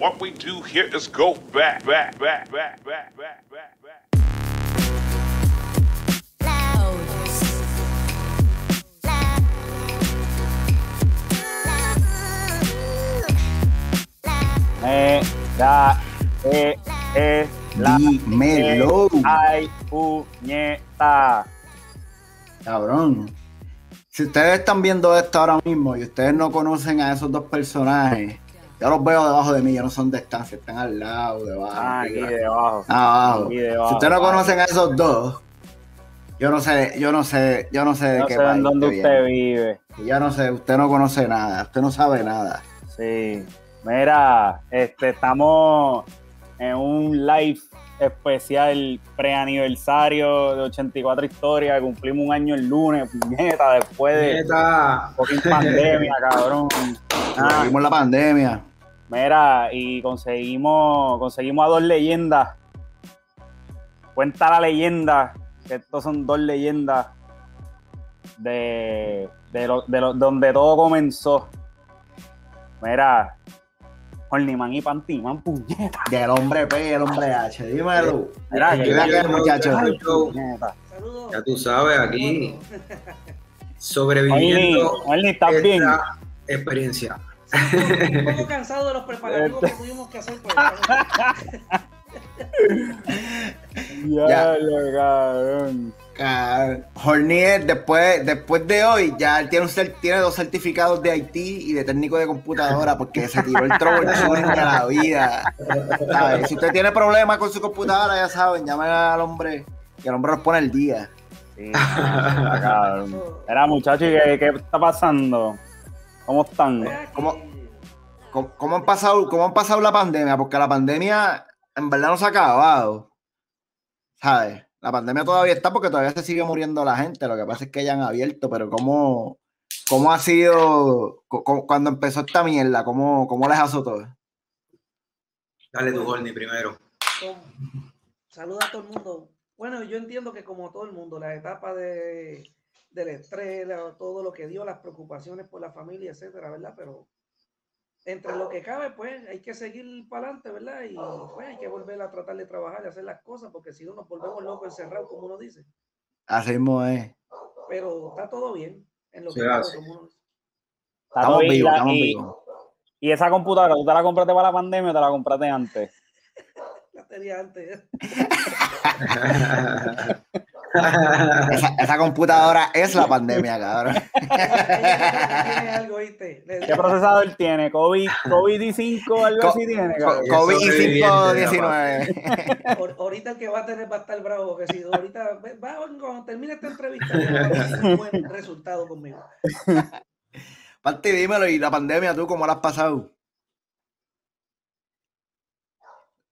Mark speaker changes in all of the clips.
Speaker 1: What we do here is go back, back, back, back, back, back, back, back.
Speaker 2: Me da e e la
Speaker 3: Dímelo.
Speaker 2: e, ay puñeta.
Speaker 3: Cabrón. Si ustedes están viendo esto ahora mismo y ustedes no conocen a esos dos personajes, yo los veo debajo de mí, yo no son de estancia, están al lado, debajo.
Speaker 2: Ah, aquí debajo.
Speaker 3: abajo.
Speaker 2: aquí debajo,
Speaker 3: Si ustedes no conocen a esos dos, yo no sé, yo no sé, yo no sé de
Speaker 2: No
Speaker 3: qué
Speaker 2: sé en
Speaker 3: país
Speaker 2: dónde
Speaker 3: usted
Speaker 2: vive.
Speaker 3: Yo no sé, usted no conoce nada, usted no sabe nada.
Speaker 2: Sí. Mira, este, estamos en un live especial preaniversario de 84 historias. Cumplimos un año el lunes, puñeta, después de
Speaker 4: Neta.
Speaker 2: fucking pandemia, cabrón. Ah,
Speaker 3: la pandemia.
Speaker 2: Mira, y conseguimos, conseguimos a dos leyendas. Cuenta la leyenda, que estos son dos leyendas de, de, lo- de lo- donde todo comenzó. Mira, Horniman y Pantiman, puñeta.
Speaker 3: Del hombre P, el hombre H, dímelo.
Speaker 2: Mira, que
Speaker 3: Mira que muchacho.
Speaker 2: puñeta.
Speaker 5: Saludos.
Speaker 4: Ya tú sabes, aquí sobreviviendo
Speaker 2: Horny, ¿estás bien?
Speaker 4: esta experiencia.
Speaker 5: Un poco cansado de los preparativos que tuvimos que hacer. pues, Por
Speaker 2: Ya, ya, cabrón.
Speaker 3: Ah, Hornier, después, después de hoy, ya él tiene, un cer- tiene dos certificados de IT y de técnico de computadora porque se tiró el troubleshooting de la vida. ¿Sabes? Si usted tiene problemas con su computadora, ya saben, llamen al hombre y el hombre nos pone el día.
Speaker 2: Sí, cabrón. Mira, muchachos, ¿y ¿qué, ¿qué está pasando? ¿Cómo están?
Speaker 3: ¿Cómo? ¿Cómo, cómo han pasado, ¿Cómo han pasado la pandemia? Porque la pandemia en verdad no se ha acabado. ¿Sabes? La pandemia todavía está porque todavía se sigue muriendo la gente. Lo que pasa es que ya han abierto, pero ¿cómo, cómo ha sido cu- cu- cuando empezó esta mierda? ¿Cómo, cómo les azotó?
Speaker 4: Dale tu Horny primero.
Speaker 5: Saluda a todo el mundo. Bueno, yo entiendo que como todo el mundo, la etapa de, del estrés, la- todo lo que dio, las preocupaciones por la familia, etcétera, ¿verdad? Pero entre lo que cabe, pues hay que seguir para adelante, ¿verdad? Y pues hay que volver a tratar de trabajar y hacer las cosas, porque si no nos volvemos locos encerrados, como uno dice.
Speaker 3: Así mismo es.
Speaker 5: Pero está todo bien en lo que cabe, como uno dice.
Speaker 3: Estamos vivos, estamos
Speaker 2: y-
Speaker 3: vivos.
Speaker 2: ¿Y esa computadora, tú te la compraste para la pandemia o te la compraste antes?
Speaker 5: La tenía antes.
Speaker 3: Esa, esa computadora es la pandemia, cabrón.
Speaker 2: ¿Qué procesador tiene? ¿COVID, COVID-5 algo
Speaker 3: Co-
Speaker 2: así tiene?
Speaker 3: Co-
Speaker 2: cabrón?
Speaker 3: COVID y
Speaker 4: sobreviviente,
Speaker 3: 519.
Speaker 5: Ahor- Ahorita el que va a tener va a estar bravo, que si ahorita va, cuando termine esta entrevista, ya va a tener un buen resultado conmigo.
Speaker 3: Parti, dímelo, y la pandemia, ¿tú cómo la has pasado?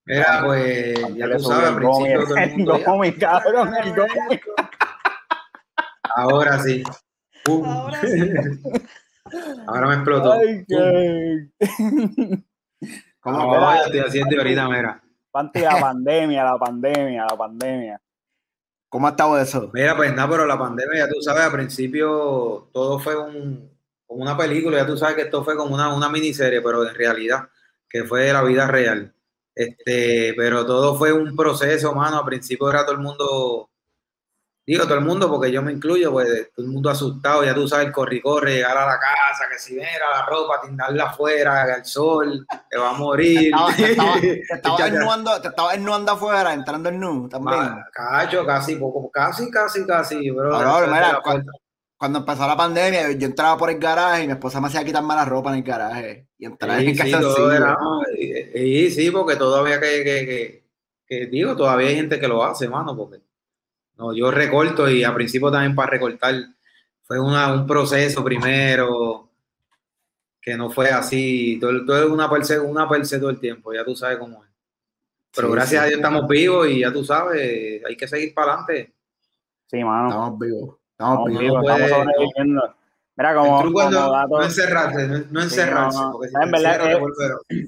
Speaker 4: Mira, pues ya
Speaker 2: subió
Speaker 4: sabes, al
Speaker 2: el gomi,
Speaker 4: principio todo el mundo.
Speaker 2: gomi, cabrón, el gomi.
Speaker 4: Ahora sí. Uh,
Speaker 5: Ahora sí.
Speaker 4: ahora me explotó.
Speaker 2: Ay, qué...
Speaker 3: ¿Cómo,
Speaker 4: No, estoy haciendo ahorita, mira.
Speaker 2: La pandemia, la pandemia, la pandemia.
Speaker 3: cómo ha estado eso?
Speaker 4: Mira, pues nada, pero la pandemia, ya tú sabes, al principio todo fue un, como una película, ya tú sabes que esto fue como una, una miniserie, pero en realidad, que fue la vida real. Este, pero todo fue un proceso, mano. Al principio era todo el mundo, digo todo el mundo, porque yo me incluyo, pues todo el mundo asustado, ya tú sabes, corre, corre, llegar a la casa, que si mira la ropa, tindarla afuera, al sol, te va a morir.
Speaker 3: Estaba- te estaba- te ennuando, te estabas ennuando afuera, entrando en nu también.
Speaker 4: Ma- Cacho, casi, poco, casi, casi, casi, bro.
Speaker 3: Ahora,
Speaker 4: Detrás de
Speaker 3: mira,
Speaker 4: la
Speaker 3: cu-
Speaker 4: puerta.
Speaker 3: Cuando empezó la pandemia, yo, yo entraba por el garaje y mi esposa me hacía quitarme la ropa en el garaje. Y entraba
Speaker 4: Sí,
Speaker 3: en
Speaker 4: sí,
Speaker 3: casa
Speaker 4: todo era- y- y sí, porque todavía que, que, que, que digo, todavía hay gente que lo hace, mano, porque no, yo recorto y al principio también para recortar fue una, un proceso primero que no fue así, todo, todo es una perse, una perse todo el tiempo, ya tú sabes cómo es. Pero
Speaker 3: Sí,
Speaker 4: gracias
Speaker 3: sí.
Speaker 4: a Dios estamos vivos y ya tú sabes, hay que seguir para adelante.
Speaker 2: Sí, mano.
Speaker 3: Estamos vivos. Estamos
Speaker 2: Estamos
Speaker 3: vivos.
Speaker 2: estamos sobreviviendo. Mira, como,
Speaker 4: El truco es
Speaker 2: como
Speaker 4: no,
Speaker 2: dato,
Speaker 4: no encerrarse, no, no encerrarse,
Speaker 2: no.
Speaker 4: porque si
Speaker 2: En verdad,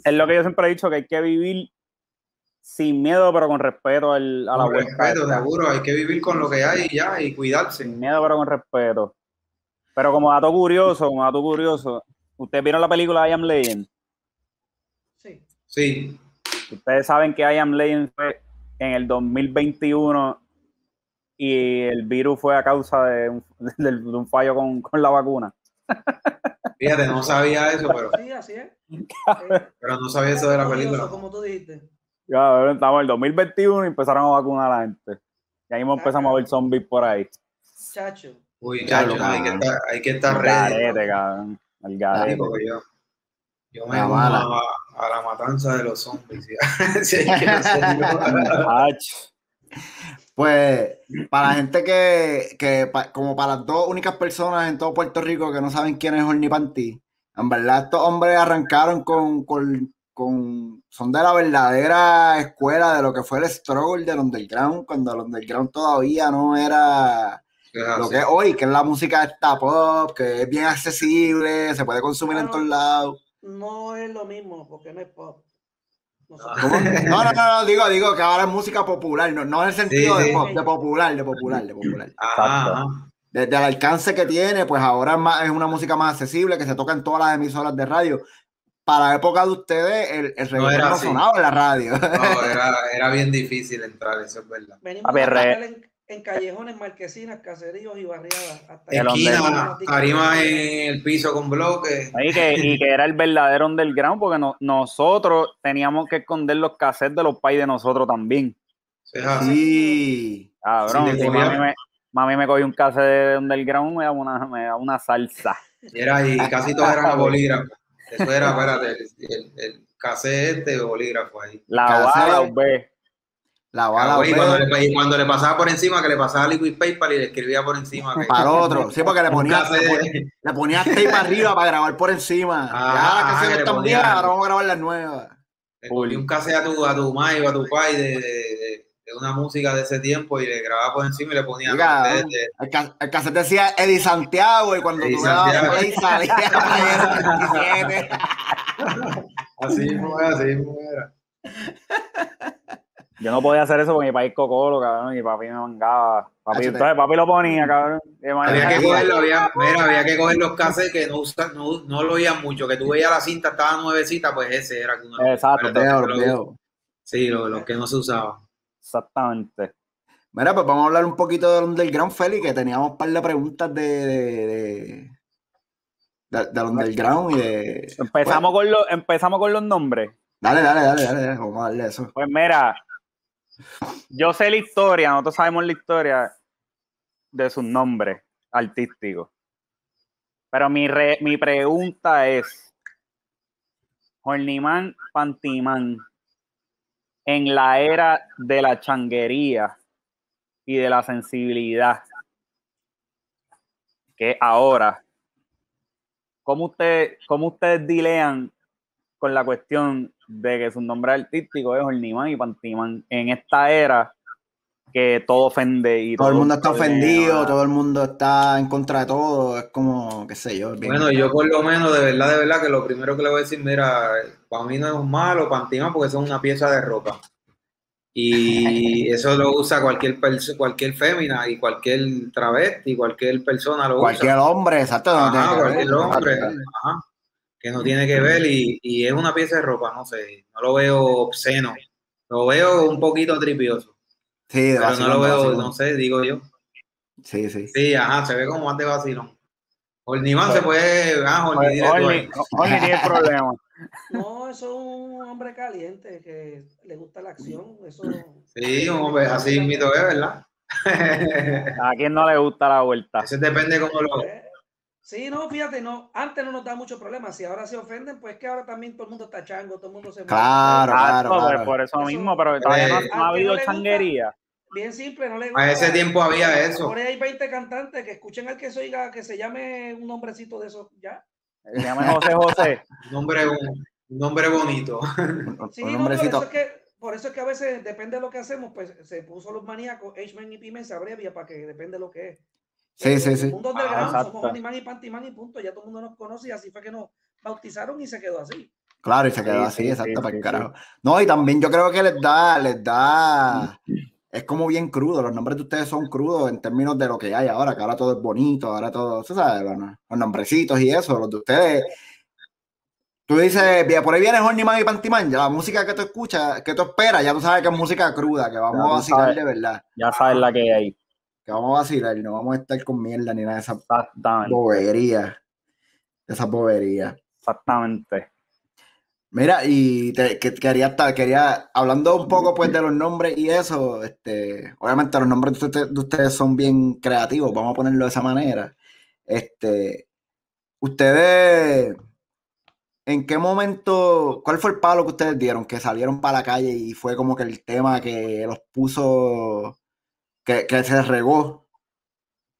Speaker 2: es lo que yo siempre he dicho, que hay que vivir sin miedo, pero con respeto al- a la
Speaker 4: con
Speaker 2: vuelta.
Speaker 4: respeto, seguro, hay que vivir con lo que hay y ya, y cuidarse.
Speaker 2: Sin miedo, pero con respeto. Pero como dato curioso, como dato curioso, ¿ustedes vieron la película I Am Legend?
Speaker 5: Sí.
Speaker 4: Sí,
Speaker 2: Ustedes saben que I Am Legend fue en el 2021 y el virus fue a causa de un, de un fallo con, con la vacuna.
Speaker 4: fíjate, no sabía eso, pero,
Speaker 5: Sí, así es.
Speaker 4: pero no sabía eso de la película.
Speaker 5: Como tú dijiste.
Speaker 2: Ya, estamos en el 2021 y empezaron a vacunar a la gente. Y ahí mismo empezamos a ver zombies por ahí.
Speaker 5: Chacho.
Speaker 4: Uy, chacho, hay que estar, hay que estar ready.
Speaker 2: cabrón. El garete.
Speaker 4: yo, yo me uno a, a la matanza de los zombies. ¿sí? Sí, hay que hacerlo.
Speaker 3: Pues, para la gente que, que pa- como para las dos únicas personas en todo Puerto Rico que no saben quién es Horny Panty, en verdad estos hombres arrancaron con, con, con- son de la verdadera escuela de lo que fue el struggle del underground, cuando el underground todavía no era lo que es hoy, que es la música esta pop, que es bien accesible, se puede consumir en todos lados.
Speaker 5: No es lo mismo porque no es pop. No.
Speaker 3: No, no, no, no, digo, digo que ahora es música popular, no, no en el sentido
Speaker 4: Sí,
Speaker 3: de
Speaker 4: sí.
Speaker 3: pop, de popular, de popular, de popular.
Speaker 4: Ajá.
Speaker 3: desde el alcance que tiene, pues ahora es, más, es una música más accesible que se toca en todas las emisoras de radio. Para la época de ustedes, el, el
Speaker 4: era
Speaker 3: no
Speaker 4: así.
Speaker 3: sonaba en la radio.
Speaker 4: No, era, era bien difícil entrar, eso es verdad.
Speaker 5: Venimos
Speaker 2: A ver,
Speaker 5: tocar en, callejones, marquesinas, caseríos y barriadas. Hasta
Speaker 4: Esquina, tarima en el piso con bloques.
Speaker 2: y, que, y que era el verdadero underground porque no- nosotros teníamos que esconder los cassettes de los pais de nosotros también.
Speaker 4: Es así.
Speaker 3: Sí.
Speaker 2: Cabrón,
Speaker 4: Sí,
Speaker 2: mami me, mami me cogió un cassette de underground, me da una, me da una salsa.
Speaker 4: Era y casi todos eran a bolígrafo. Eso era, espérate, el, el, el cassette este de bolígrafo ahí.
Speaker 2: La
Speaker 3: Cassette.
Speaker 2: ve.
Speaker 3: La bala fue
Speaker 4: cuando, le, y cuando le pasaba por encima, que le pasaba liquid paper y le escribía por encima. que-
Speaker 3: para otro. Sí, porque le
Speaker 4: un
Speaker 3: ponías le ponía, le ponías tape arriba para grabar por encima.
Speaker 4: Ah,
Speaker 3: ya
Speaker 4: le
Speaker 3: están
Speaker 4: ponía-
Speaker 3: viejas, ahora vamos a grabar las nuevas.
Speaker 4: le ponía un cassette a tu, a tu mai o a tu pai de, de, de- de una música de ese tiempo y le grababa por encima y le ponía
Speaker 3: Oiga,
Speaker 4: de- de-
Speaker 3: El, el cassette decía Eddie Santiago y cuando
Speaker 4: Eddie
Speaker 3: tú le dabas
Speaker 4: Santiago.
Speaker 3: play salía Javier 27.
Speaker 4: así mismo era, así mismo era.
Speaker 2: Yo no podía hacer eso porque mi país cocolo, cabrón, y papi me mangaba. Papi, entonces papi lo ponía, cabrón.
Speaker 4: Había que cogerlo, había, mira, había que coger los cassettes que no, usa- no, no lo oían mucho, que tú veías la cinta, estaba nuevecita, pues ese era que uno.
Speaker 2: Exacto.
Speaker 4: los-
Speaker 3: veo.
Speaker 4: Sí, los, que no se usaban.
Speaker 2: Exactamente.
Speaker 3: Mira, pues vamos a hablar un poquito del underground, Félix, que teníamos un par de preguntas de, de, de- de- del underground y de...
Speaker 2: Empezamos, con los, empezamos con los nombres.
Speaker 3: Dale, dale, dale, dale, dale, vamos a darle eso.
Speaker 2: Pues mira, yo sé la historia, nosotros sabemos la historia de sus nombres artísticos. Pero mi, re- mi pregunta es, Horniman Pantiman, en la era de la changuería y de la sensibilidad, que ahora, ¿cómo, usted, cómo ustedes dilean con la cuestión de que su nombre artístico es Horniman y Pantiman en esta era que todo ofende y
Speaker 3: Todo el mundo está ofendido, todo el mundo está en contra de todo, es como, qué sé yo. bien-
Speaker 4: Bueno, yo por lo menos, de verdad, de verdad, que lo primero que le voy a decir, mira, para mí no es malo, pantima, porque son una pieza de ropa. Y eso lo usa cualquier perso- cualquier fémina y cualquier travesti, cualquier persona lo
Speaker 3: Cualquier
Speaker 4: usa.
Speaker 3: hombre, exacto. no
Speaker 4: Ajá,
Speaker 3: que ver,
Speaker 4: cualquier hombre,
Speaker 3: exacto.
Speaker 4: ajá, que no tiene que ver y, y es una pieza de ropa, no sé, no lo veo obsceno, lo veo un poquito tripioso,
Speaker 3: Sí, de
Speaker 4: pero no lo veo,
Speaker 3: vacilón.
Speaker 4: no sé, digo yo.
Speaker 3: Sí, sí.
Speaker 4: Sí, ajá, se ve como más de vacilón. Horniman se puede, ah, Horni,
Speaker 2: Pues, tiene el problema.
Speaker 5: No, eso es un hombre caliente que le gusta la acción. Eso,
Speaker 4: Sí, un hombre, así mito es, ¿verdad?
Speaker 2: A quien no le gusta la vuelta.
Speaker 4: Eso depende cómo lo...
Speaker 5: Eh, Sí, no, fíjate, no, antes no nos da mucho problema. Si ahora se ofenden, pues que ahora también todo el mundo está chango, todo el mundo se
Speaker 3: Claro,
Speaker 2: Exacto,
Speaker 3: claro,
Speaker 2: pues,
Speaker 3: claro.
Speaker 2: por eso
Speaker 5: Eso-
Speaker 2: mismo, pero todavía no,
Speaker 4: Eh,
Speaker 2: no ha habido
Speaker 5: no gusta-
Speaker 2: changuería.
Speaker 5: Bien simple, no le
Speaker 4: A
Speaker 5: gusta.
Speaker 4: ese tiempo había eso.
Speaker 5: Por ahí hay 20 cantantes que escuchen al que se oiga, que se llame un nombrecito de esos, ya.
Speaker 2: Se llama José José.
Speaker 4: Nombre, un nombre bonito.
Speaker 5: Sí,
Speaker 3: Un
Speaker 5: no, por eso es que, por eso es que a veces depende de lo que hacemos, pues se puso los maníacos, H-Man y Pimen se abrevia para que depende de lo que es.
Speaker 3: Sí,
Speaker 5: En
Speaker 3: sí,
Speaker 5: el
Speaker 3: sí.
Speaker 5: mundo
Speaker 4: Ah,
Speaker 5: underground
Speaker 2: exacto.
Speaker 5: somos Animan y Pantiman y punto. Ya todo el mundo nos conoce y así fue que nos bautizaron y se quedó así.
Speaker 3: Claro, y se quedó
Speaker 2: Sí,
Speaker 3: así,
Speaker 2: sí,
Speaker 3: exacto,
Speaker 2: sí,
Speaker 3: para
Speaker 2: sí,
Speaker 3: el
Speaker 2: sí.
Speaker 3: carajo. No, y también yo creo que les da, les da, es como bien crudo, los nombres de ustedes son crudos en términos de lo que hay ahora, que ahora todo es bonito, ahora todo, sabes, los, los nombrecitos y eso, los de ustedes, Tú dices, "Vía, por ahí viene Hornyman y Pantyman, ya la música que tú escuchas, que tú esperas, ya tú sabes que es música cruda, que vamos a vacilar de verdad,
Speaker 2: Ya sabes la que hay.
Speaker 3: Que vamos a vacilar, no vamos a estar con mierda ni nada de esa bobería, de esa bobería.
Speaker 2: Exactamente.
Speaker 3: Mira, y te, que- quería estar, quería, hablando un poco pues de los nombres y eso, este, obviamente los nombres de ustedes, de ustedes son bien creativos, vamos a ponerlo de esa manera. Este, ustedes, ¿en qué momento, cuál fue el palo que ustedes dieron? Que salieron para la calle y fue como que el tema que los puso, que, que se regó,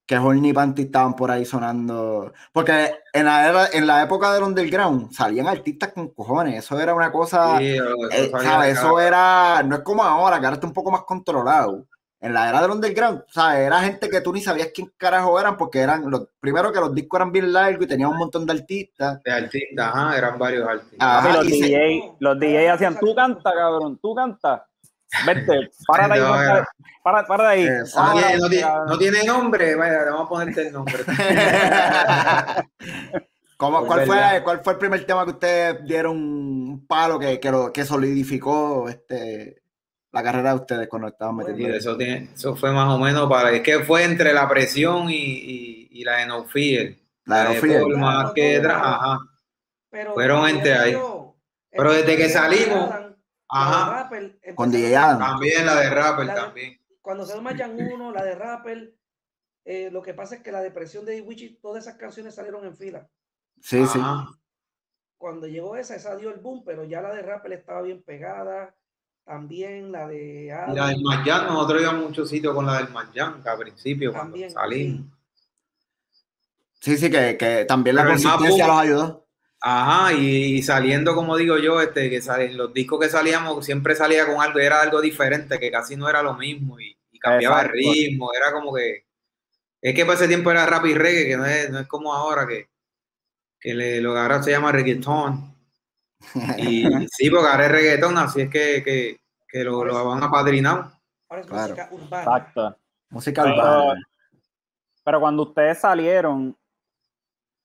Speaker 3: que Horny Panty estaban por ahí sonando. Porque en la, era- en la época del underground salían artistas con cojones, eso era una cosa,
Speaker 4: Sí, eso
Speaker 3: eh,
Speaker 4: salía
Speaker 3: ¿sabes? Eso era, no es como ahora, que ahora está un poco más controlado. En la era del underground, ¿sabes? Era gente que tú ni sabías quién carajo eran, porque eran, los, primero que los discos eran bien largos y tenían un montón de artistas.
Speaker 4: De artistas, ajá, eran varios artistas.
Speaker 3: Ah,
Speaker 2: los
Speaker 3: y se-
Speaker 2: DJ, los DJ hacían, tú canta, cabrón, tú canta. Vete, párate ahí,
Speaker 4: No,
Speaker 2: para, para, para ahí.
Speaker 3: Exacto.
Speaker 4: no, tiene, no tiene-
Speaker 2: cabrón.
Speaker 4: no tiene nombre, vaya, vamos a ponerte el nombre.
Speaker 3: ¿Cómo- cuál, fue. ¿Cuál fue el primer tema que ustedes dieron un palo que, que, lo, que solidificó este, la carrera de ustedes cuando estaban
Speaker 5: Bueno,
Speaker 3: metiendo?
Speaker 4: Y eso, tiene, eso fue más o menos para. Es que fue entre la presión y, y, y la de No Fear.
Speaker 3: La de No
Speaker 4: de
Speaker 3: Fear.
Speaker 4: Más que. Ajá.
Speaker 5: Pero
Speaker 4: Fueron gente ahí. Pero desde que salimos,
Speaker 5: de
Speaker 4: Ajá.
Speaker 5: Rapper,
Speaker 3: Con DJ Adam.
Speaker 4: También la de Rapper,
Speaker 5: La de-
Speaker 4: también.
Speaker 5: Cuando se Mayan 1, la de Rapper, eh, lo que pasa es que la depresión de Wichi, todas esas canciones salieron en fila.
Speaker 3: Sí, sí.
Speaker 5: Cuando llegó esa, esa dio el boom, pero ya la de Rapper estaba bien pegada. También la de
Speaker 4: Y la
Speaker 5: Adam,
Speaker 4: del Marjan, nosotros íbamos a muchos sitios con la del Marjan, que al principio, cuando
Speaker 5: también.
Speaker 4: salimos.
Speaker 5: sí.
Speaker 3: Sí, sí, que, que también la
Speaker 4: Pero
Speaker 3: consistencia
Speaker 4: boom-
Speaker 3: los ayudó.
Speaker 4: Ajá, y, y saliendo, como digo yo, este, que salen los discos que salíamos, siempre salía con algo, era algo diferente, que casi no era lo mismo, y, y cambiaba
Speaker 2: Exacto.
Speaker 4: el ritmo, era como que. Es que para ese tiempo era rap y reggae, que no es, no es como ahora que, que le, lo que ahora se llama reggaetón. Y sí, porque ahora es reggaetón, así es que, que, que lo, lo van a padrinar.
Speaker 5: Ahora es
Speaker 3: Claro.
Speaker 5: música urbana.
Speaker 2: Exacto.
Speaker 3: Música
Speaker 2: Pero-
Speaker 3: urbana.
Speaker 2: Pero cuando ustedes salieron,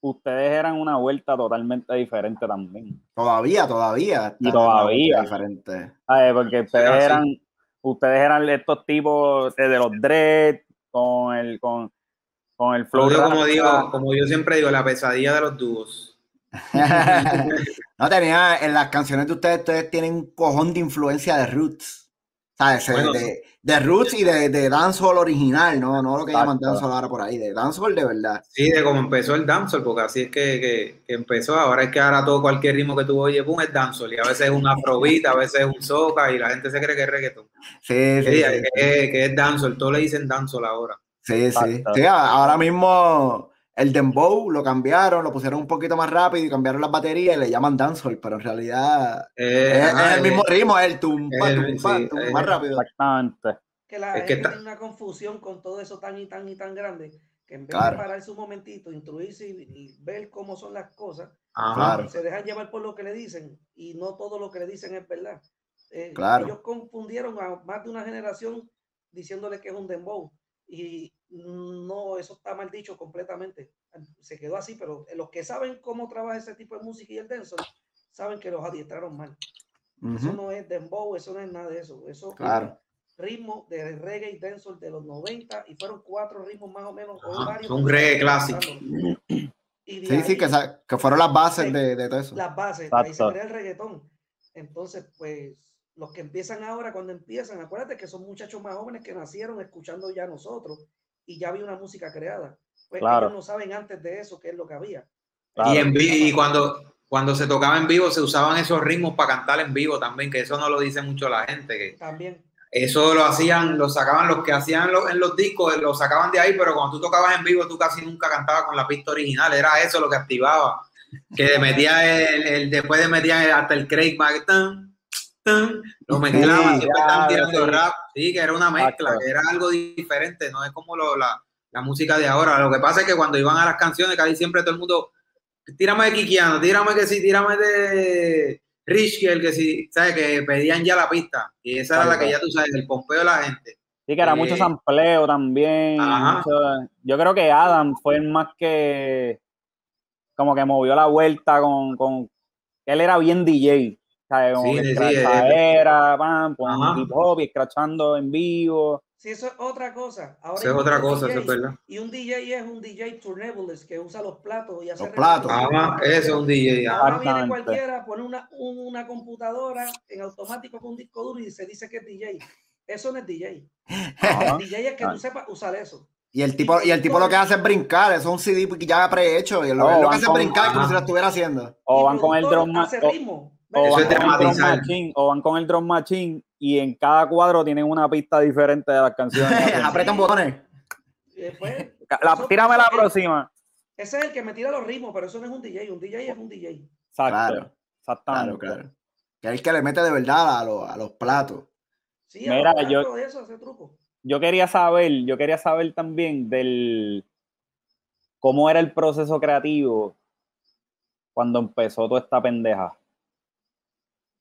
Speaker 2: ustedes eran una vuelta totalmente diferente también.
Speaker 3: Todavía, todavía.
Speaker 2: Y todavía.
Speaker 3: Diferente.
Speaker 2: ¿Sabes? Porque ustedes eran, ustedes eran estos tipos de, de los dread, con el, con, con el flow.
Speaker 4: Yo, como digo, como yo siempre digo, la pesadilla de los dúos.
Speaker 3: no tenía, en las canciones de ustedes, ustedes tienen un cojón de influencia de Roots. ¿Sabes?
Speaker 4: Bueno,
Speaker 3: de, de Roots y de, de dancehall original, no, no lo que llaman dancehall ahora por ahí, de dancehall de verdad.
Speaker 4: Sí, de cómo empezó el dancehall, porque así es que, que- que empezó. Ahora es que ahora todo cualquier ritmo que tú oyes, boom, es dancehall. Y a veces es un afrobeat, a veces es un soca, y la gente se cree que es reggaetón.
Speaker 3: Sí, sí,
Speaker 4: Sí,
Speaker 3: sí.
Speaker 4: que, que es dancehall, todos le dicen dancehall ahora.
Speaker 3: Sí, sí. Ahora mismo el dembow lo cambiaron, lo pusieron un poquito más rápido y cambiaron las baterías y le llaman dancehall, pero en realidad
Speaker 4: Eh,
Speaker 3: es,
Speaker 4: ajá,
Speaker 3: es el mismo
Speaker 4: eh,
Speaker 3: ritmo, es el tumpa,
Speaker 4: es el-
Speaker 3: tumpa,
Speaker 4: sí,
Speaker 3: tum,
Speaker 4: es-
Speaker 3: más rápido.
Speaker 2: Exactamente.
Speaker 5: que la
Speaker 4: Es que
Speaker 5: gente
Speaker 4: está-
Speaker 5: tiene una confusión con todo eso tan y tan y tan grande que en vez
Speaker 3: Claro.
Speaker 5: de pararse un momentito, instruirse y, y ver cómo son las cosas,
Speaker 4: ajá.
Speaker 5: Se dejan llevar por lo que le dicen y no todo lo que le dicen es verdad. Eh,
Speaker 3: Claro.
Speaker 5: Ellos confundieron a más de una generación diciéndole que es un dembow y no, eso está mal dicho completamente. Se quedó así, pero los que saben cómo trabaja ese tipo de música y el dancehall saben que los adiestraron mal. Eso no es dembow, eso no es nada de eso. Eso es ritmo de reggae y dancehall de los 90 y fueron cuatro ritmos más o menos.
Speaker 4: Ajá,
Speaker 5: que
Speaker 4: reggae clásico.
Speaker 5: Y
Speaker 3: Sí, sí, que, que fueron las bases de, de todo eso.
Speaker 5: las bases, de ahí se crea el reggaetón. Entonces, pues, los que empiezan ahora, cuando empiezan, acuérdate que son muchachos más jóvenes que nacieron escuchando ya nosotros y ya había una música creada. Pues
Speaker 2: Claro.
Speaker 5: ellos no saben antes de eso qué es lo que había.
Speaker 2: Claro.
Speaker 4: Y, en y cuando, cuando se tocaba en vivo, se usaban esos ritmos para cantar en vivo también, que eso no lo dice mucho la gente, que
Speaker 5: También.
Speaker 4: eso lo hacían, lo sacaban los que hacían lo- en los discos, lo sacaban de ahí, pero cuando tú tocabas en vivo, tú casi nunca cantabas con la pista original, era eso lo que activaba, que metía el, el- después de metía hasta el Craig Mack, tan, lo mezclaban, siempre estaban tirando rap, sí, que era una mezcla, que era algo diferente, no es como lo- la, la música de ahora, lo que pasa es que cuando iban a las canciones, casi siempre todo el mundo, tírame de Kikiano, tírame que sí, tírame de Rich Kiel, que sí, ¿sabes? Que pedían ya la pista. Y esa era la que ya tú sabes, el pompeo de la gente.
Speaker 2: Sí, que era
Speaker 4: Eh,
Speaker 2: mucho sampleo también.
Speaker 4: Ajá.
Speaker 2: mucho- yo creo que Adam fue el más que como que movió la vuelta con, con, él era bien DJ. ¿Sabes? Como
Speaker 4: Sí,
Speaker 2: que
Speaker 4: sí, sí,
Speaker 2: escrachadera, pam, poniendo
Speaker 4: Ajá.
Speaker 2: hip hop y escrachando en vivo.
Speaker 5: Sí, eso es otra cosa. Ahora
Speaker 4: Eso es otra cosa, eso es
Speaker 5: DJs,
Speaker 4: verdad.
Speaker 5: Y un DJ es un DJ turntables que usa los platos y hace
Speaker 3: Los platos.
Speaker 4: Ajá, eso es un DJ.
Speaker 5: Ahora viene cualquiera, pone una, un- una computadora en automático con un disco duro y se dice que es DJ. Eso no es DJ.
Speaker 2: Ajá.
Speaker 5: DJ es que tú sepas usar eso.
Speaker 3: Y el tipo, y el tipo lo que hace es brincar, eso es un CD ya prehecho. Y lo,
Speaker 2: Oh,
Speaker 3: lo que hace es brincar como si lo estuviera haciendo.
Speaker 2: O van con el ma-
Speaker 5: hace ritmo.
Speaker 2: O van
Speaker 4: es
Speaker 2: con el machine, o van con el drum machine y en cada cuadro tienen una pista diferente de las canciones.
Speaker 3: Apretan botones.
Speaker 2: La-
Speaker 5: eso-
Speaker 2: tírame la próxima.
Speaker 5: Ese es el que me tira los ritmos, pero eso no es un DJ. Un DJ es un DJ.
Speaker 2: Exacto.
Speaker 3: Claro,
Speaker 2: Exactamente.
Speaker 3: Claro, claro. Que es el que le mete de verdad a, los- a los platos.
Speaker 5: Sí,
Speaker 2: Mira,
Speaker 5: a los
Speaker 2: yo-
Speaker 5: platos de eso, ese truco.
Speaker 2: Yo quería saber, yo quería saber también del cómo era el proceso creativo cuando empezó toda esta pendeja.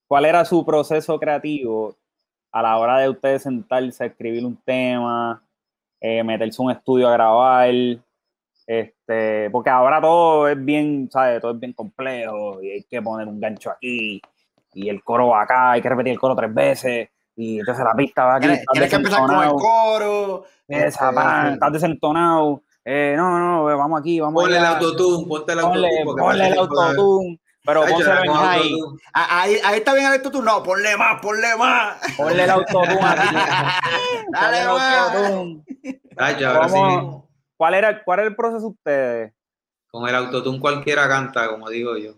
Speaker 2: ¿Cuál era su proceso creativo a la hora de ustedes sentarse a escribir un tema, eh, meterse a un estudio a grabar? Este, porque ahora todo es bien, ¿sabes? Todo es bien complejo y hay que poner un gancho aquí y el coro va acá, hay que repetir el coro tres veces y entonces la pista va aquí.
Speaker 3: Tienes, que empezar con el coro.
Speaker 2: Esa,
Speaker 3: este,
Speaker 2: pan, estás desentonado. Eh, no, no, vamos aquí, vamos
Speaker 4: Ponle el autotune, ponte el
Speaker 2: Ponle,
Speaker 4: autotune. porque
Speaker 2: ponle el autotune, pero
Speaker 4: Chacho,
Speaker 2: pónselo en
Speaker 4: con
Speaker 2: high.
Speaker 4: autotune.
Speaker 3: Ah, Ahí, ahí está bien esto tú. No, ponle más, ponle más.
Speaker 2: Ponle el autotune
Speaker 3: Dale
Speaker 2: el
Speaker 3: más.
Speaker 2: autotune.
Speaker 4: Ahora sí.
Speaker 2: ¿Cuál era, ¿Cuál era el proceso de ustedes?
Speaker 4: con el autotune cualquiera canta, como digo yo.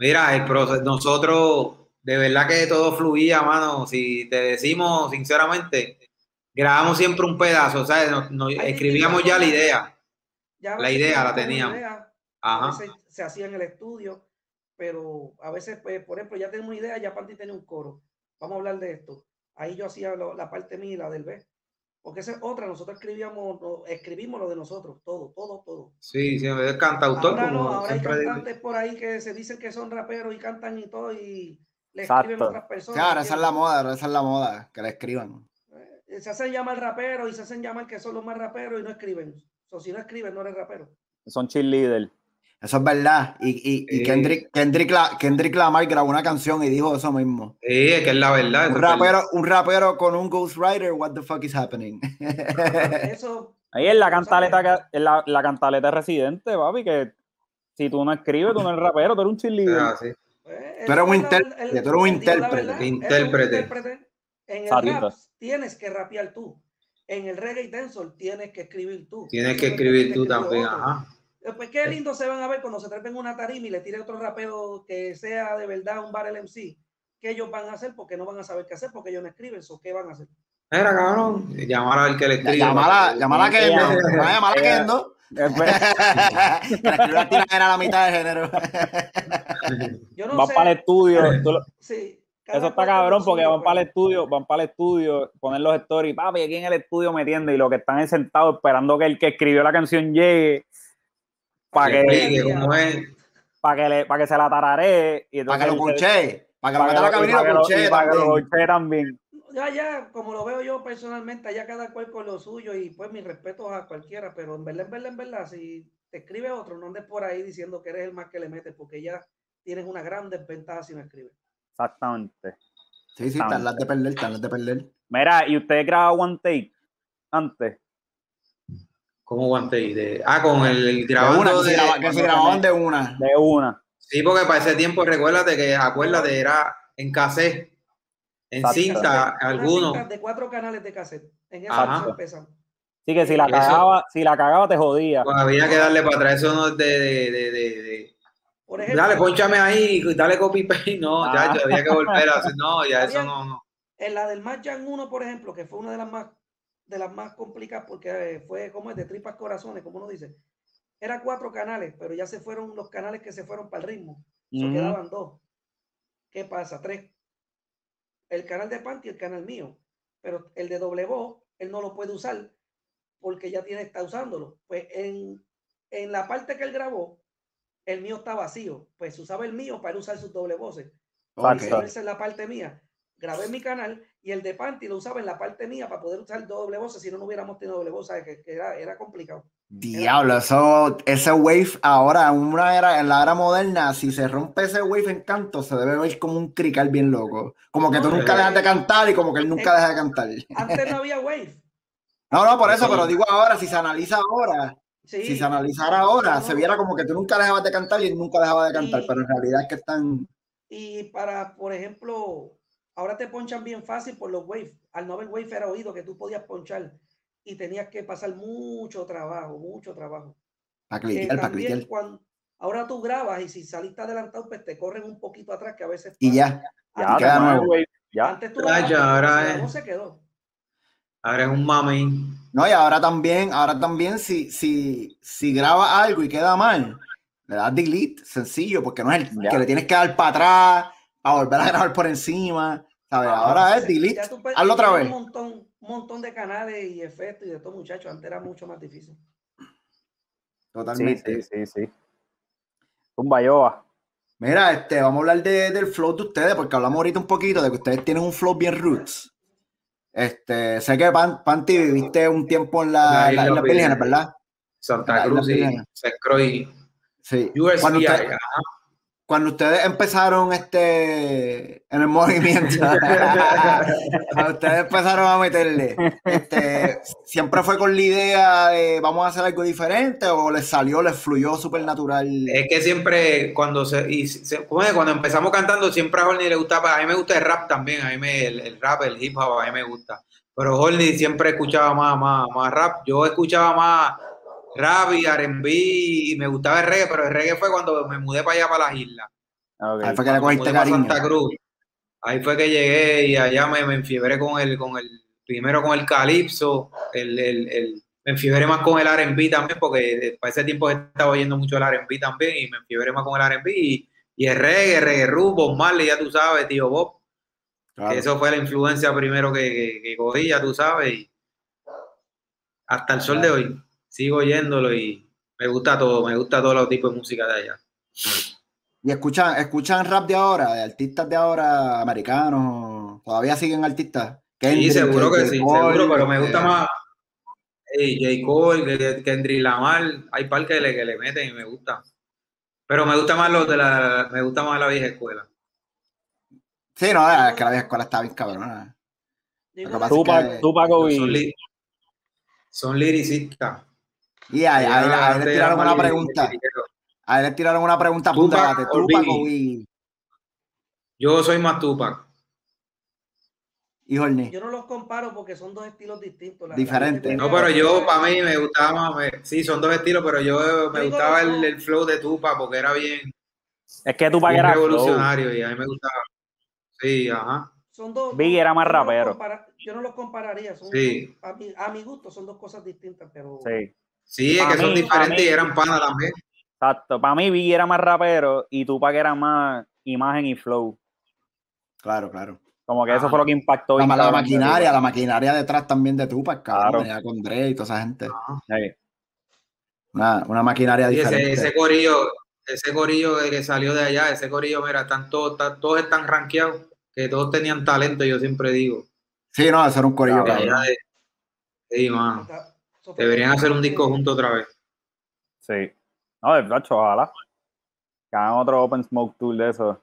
Speaker 4: Mira, el proceso, nosotros, de verdad que todo fluía, mano. Si te decimos sinceramente, grabamos siempre un pedazo, ¿sabes? Nos- nos- escribíamos ya la idea.
Speaker 5: Ya
Speaker 4: La idea la teníamos.
Speaker 5: idea,
Speaker 4: Ajá.
Speaker 5: se hacía en el estudio, pero a veces, pues, por ejemplo, ya tenemos una idea, ya Panty tenía un coro. Vamos a hablar de esto. Ahí yo hacía lo- la parte mía y la del B. Porque esa es otra, nosotros escribíamos, no, escribimos lo de nosotros, todo, todo, todo.
Speaker 4: Sí, sí, es cantautor,
Speaker 5: Ahora no, ahora hay
Speaker 4: digo.
Speaker 5: cantantes por ahí que se dicen que son raperos y cantan y todo y le
Speaker 2: Exacto.
Speaker 5: escriben a otras personas.
Speaker 3: Sí, ahora esa es la moda, ahora esa es la moda, que la escriban.
Speaker 5: Eh, Se hacen llamar raperos y se hacen llamar que son los más raperos y no escriben. O si no escriben, no eres rapero.
Speaker 2: Son cheerleader.
Speaker 3: Eso es verdad. Y, y. Kendrick, Kendrick, La- Kendrick Lamar grabó una canción y dijo eso mismo.
Speaker 4: Sí, es que es la verdad.
Speaker 3: Un
Speaker 4: verdad.
Speaker 3: rapero, un rapero con un ghostwriter, what the fuck is happening?
Speaker 5: Eso.
Speaker 2: Ahí es la cantaleta,
Speaker 5: sabes,
Speaker 2: que- es la, la cantaleta residente, papi, que si tú no escribes, tú no eres rapero, tú eres un cheerleader.
Speaker 4: Ah, sí.
Speaker 5: pues,
Speaker 3: Tú eres un intérprete, tú eres un intérprete.
Speaker 4: Intérprete.
Speaker 5: En el rap tienes que rapear tú. En el reggae y dancehall tienes que escribir tú.
Speaker 4: Tienes que escribir tú también,
Speaker 5: otro.
Speaker 4: ajá.
Speaker 5: Después, qué lindo se van a ver cuando se trepen una tarima y le tire otro rapero que sea de verdad un bar MC. ¿Qué ellos van a hacer? Porque no van a saber qué hacer, porque ellos no escriben. ¿so ¿Qué van a hacer?
Speaker 4: Mira, cabrón, llamar al que le escribe.
Speaker 3: Llámala a
Speaker 2: Ella-
Speaker 3: Kendo. Llámala a Kendo. Que la a mitad de género.
Speaker 5: Yo no
Speaker 2: van
Speaker 5: sé.
Speaker 2: para el estudio. tú lo-
Speaker 5: sí, cada
Speaker 2: Eso está cabrón porque van para el estudio, van para el estudio, ponen los stories, papi, aquí en el estudio metiendo y lo que están es sentados esperando que el que escribió la canción llegue para
Speaker 4: Que
Speaker 2: que, que, le, para que se la tararee. Y
Speaker 3: Para que lo puché. Para que lo meta la cabina y
Speaker 2: para que
Speaker 3: lo
Speaker 2: para que lo
Speaker 3: también.
Speaker 2: puché también.
Speaker 5: Ya, ya, como lo veo yo personalmente, allá cada cual con lo suyo y pues mi respeto a cualquiera, pero en verdad, en verdad, en verdad, si te escribe otro, no andes por ahí diciendo que eres el más que le metes, porque ya tienes una gran desventaja si no escribes.
Speaker 2: Exactamente.
Speaker 3: Sí, sí, las de perder, las de perder.
Speaker 2: Mira, y ustedes grababan one take antes.
Speaker 4: ¿Cómo guante ahí? De, ah, con el, el
Speaker 3: De
Speaker 4: grabando
Speaker 3: una, que se,
Speaker 4: de-
Speaker 3: graba- que se grababan de una.
Speaker 2: De una.
Speaker 4: Sí, porque para ese tiempo, recuérdate que, acuérdate, era en cassette, en
Speaker 2: Exacto.
Speaker 4: cinta, algunos.
Speaker 5: de cuatro canales de cassette. En eso
Speaker 4: Ajá.
Speaker 5: se empiezan.
Speaker 2: Así que si la
Speaker 4: Eso-
Speaker 2: cagaba, si la cagaba te jodía.
Speaker 4: Pues había que darle para atrás, eso no es de, de, de, de- de-
Speaker 5: Por ejemplo,
Speaker 4: Dale, ponchame ahí, dale copy paste. No,
Speaker 2: Ah.
Speaker 4: ya, había que volver a hacer. No, ya eso no, no.
Speaker 5: en la del Mad Jan 1, por ejemplo, que fue una de las más de las más complicadas porque eh, fue como es de tripas corazones, como uno dice. Era cuatro canales, pero ya se fueron los canales que se fueron para el ritmo. So
Speaker 2: Ujú.
Speaker 5: quedaban dos. ¿Qué pasa? Tres. El canal de Panty y el canal mío. Pero el de doble voz, él no lo puede usar porque ya tiene, está usándolo. Pues en, en la parte que él grabó, el mío está vacío. Pues usaba el mío para usar sus doble voces.
Speaker 3: Ok.
Speaker 5: Viceversa en la parte mía. Grabé en mi canal y el de Panty lo usaba en la parte mía para poder usar doble voces. Si no, no hubiéramos tenido doble voz. ¿sabes? Que, que era, era complicado.
Speaker 3: Diablo, eso, ese wave ahora, en una era, en la era moderna, si se rompe ese wave en canto, se debe ver como un crical bien loco. Como que tú
Speaker 5: No,
Speaker 3: nunca
Speaker 5: eh,
Speaker 3: dejas de cantar y como que él nunca
Speaker 5: eh,
Speaker 3: deja de cantar.
Speaker 5: Antes no había wave.
Speaker 3: No, no, por eso,
Speaker 4: Sí.
Speaker 3: pero digo ahora, si se analiza ahora,
Speaker 5: Sí.
Speaker 3: si se analizara ahora,
Speaker 5: No,
Speaker 3: se viera como que tú nunca dejabas de cantar y él nunca dejaba de cantar,
Speaker 5: Y-
Speaker 3: pero en realidad es que están.
Speaker 5: Y para, por ejemplo, ahora te ponchan bien fácil por los waves. Al no haber wave era oído que tú podías ponchar y tenías que pasar mucho trabajo, mucho trabajo.
Speaker 3: Para
Speaker 5: Que
Speaker 3: cliquear, para cliquear.
Speaker 5: cuando, ahora tú grabas y si saliste adelantado, pues te corren un poquito atrás que a veces
Speaker 3: Y
Speaker 5: pasa.
Speaker 3: ya.
Speaker 2: Ya,
Speaker 3: nuevo.
Speaker 2: Ya.
Speaker 5: antes tú
Speaker 4: Ya,
Speaker 5: grababas,
Speaker 4: ya, ahora es-
Speaker 5: se quedó.
Speaker 4: Ahora es un mami.
Speaker 3: No, y ahora también, ahora también, si, si, si grabas algo y queda mal, le das delete, sencillo, porque no es el
Speaker 2: Ya.
Speaker 3: que le tienes que dar para atrás, para volver a grabar por encima. ¿sabes?
Speaker 2: Ah,
Speaker 3: Ahora es delete, hazlo otra vez.
Speaker 5: Un montón, un montón de canales y efectos y de todo, muchachos. Antes era mucho más difícil.
Speaker 2: Sí,
Speaker 3: Totalmente.
Speaker 2: sí, sí, sí. Un Bayoa.
Speaker 3: Mira, este, vamos a hablar de- del flow de ustedes, porque hablamos ahorita un poquito de que ustedes tienen un flow bien roots. Este, sé que Pan, Panty viviste un tiempo en la,
Speaker 4: La isla.
Speaker 3: ¿verdad?
Speaker 4: Santa Cruz y
Speaker 3: Vírgenes.
Speaker 4: Secroy.
Speaker 3: Sí. Cuando, usted-. Cuando ustedes empezaron este en el movimiento, cuando ustedes empezaron a meterle, este, siempre fue con la idea de vamos a hacer algo diferente o les salió, les fluyó súper natural.
Speaker 4: Es que siempre, cuando se, cuando empezamos cantando, siempre a Horny le gustaba, a mí me gusta el rap también, a mí me, el, el rap, el hip hop, a mí me gusta. Pero Horny siempre escuchaba más, más, más rap. Yo escuchaba más rap y R&B y me gustaba el reggae, pero el reggae fue cuando me mudé para allá, para las islas.
Speaker 2: Ok.
Speaker 3: Ahí fue que le cogiste cariño.
Speaker 4: Santa Cruz. Ahí fue que llegué y allá me, me enfiebré con el, con el, primero con el calipso, el, el, el- me enfiebré más con el R&B también, porque para ese tiempo estaba oyendo mucho el R&B también y me enfiebré más con el R&B y, y el reggae, el reggae Bob Marley, ya tú sabes, tío Bob,
Speaker 3: Claro.
Speaker 4: que eso fue la influencia primero que, que, que cogí, ya tú sabes, y hasta el sol de hoy sigo oyéndolo y me gusta todo, me gusta todos los tipos de música de allá.
Speaker 3: Y escuchan, escuchan rap de ahora, de artistas de ahora, americanos, todavía siguen artistas.
Speaker 4: Sí,
Speaker 3: Kendrick,
Speaker 4: seguro que
Speaker 3: J.
Speaker 4: sí,
Speaker 3: Cole,
Speaker 4: seguro, pero me gusta
Speaker 3: este,
Speaker 4: más eh, J. Cole, Kendrick Lamar, hay par que le, que le meten y me gusta. Pero me gusta más los de la, me gusta más la vieja escuela.
Speaker 3: Sí, no, es que la vieja escuela está bien cabrona. Pasa es
Speaker 2: Tupac,
Speaker 3: que-
Speaker 2: Tupac
Speaker 4: Son, li- son liricistas.
Speaker 3: Y ahí, ahí- ahí le tiraron una pregunta.
Speaker 4: liriqueros.
Speaker 3: Ahí le tiraron una pregunta a punta
Speaker 4: Tupac o
Speaker 3: Tupac
Speaker 4: Biggie.
Speaker 3: o Biggie.
Speaker 4: Yo soy más Tupac.
Speaker 3: Y.
Speaker 5: Yo no los comparo porque son dos estilos distintos.
Speaker 3: Diferentes.
Speaker 4: No, pero yo, para mí, me gustaba más. me- sí, son dos estilos, pero yo me
Speaker 5: Digo,
Speaker 4: gustaba el, el flow de Tupac porque era bien,
Speaker 2: Es que Tupac era flow.
Speaker 4: revolucionario y a mí me gustaba. Sí, ajá.
Speaker 5: Son dos.
Speaker 2: Biggie era más
Speaker 5: yo no los
Speaker 2: rapero.
Speaker 5: compara- yo no los compararía. Son,
Speaker 4: Sí.
Speaker 5: a, mi, a mi gusto son dos cosas distintas, pero
Speaker 2: Sí,
Speaker 4: Sí, es que son diferentes
Speaker 2: mí-
Speaker 4: y eran panas también.
Speaker 2: exacto. Para mí Biggie era más rapero y Tupac era más imagen y flow.
Speaker 3: Claro, claro.
Speaker 2: Como que eso
Speaker 4: Ah.
Speaker 2: fue lo que impactó.
Speaker 3: La, la maquinaria, la maquinaria detrás también de Tupac, cabrón.
Speaker 2: Claro.
Speaker 3: con Dre y toda esa gente.
Speaker 2: Sí.
Speaker 3: Una, una maquinaria
Speaker 4: Y ese,
Speaker 3: diferente.
Speaker 4: ese corillo, ese corillo que salió de allá, ese corillo, mira, están todos, están- todos están rankeados, que todos tenían talento, yo siempre digo.
Speaker 3: Sí, no, eso era un corillo,
Speaker 2: Claro.
Speaker 3: cabrón.
Speaker 4: Sí, mano. Deberían hacer un disco juntos otra vez.
Speaker 2: Sí. No, de verdad, ojalá. Que hagan otro Open Smoke Tour de eso.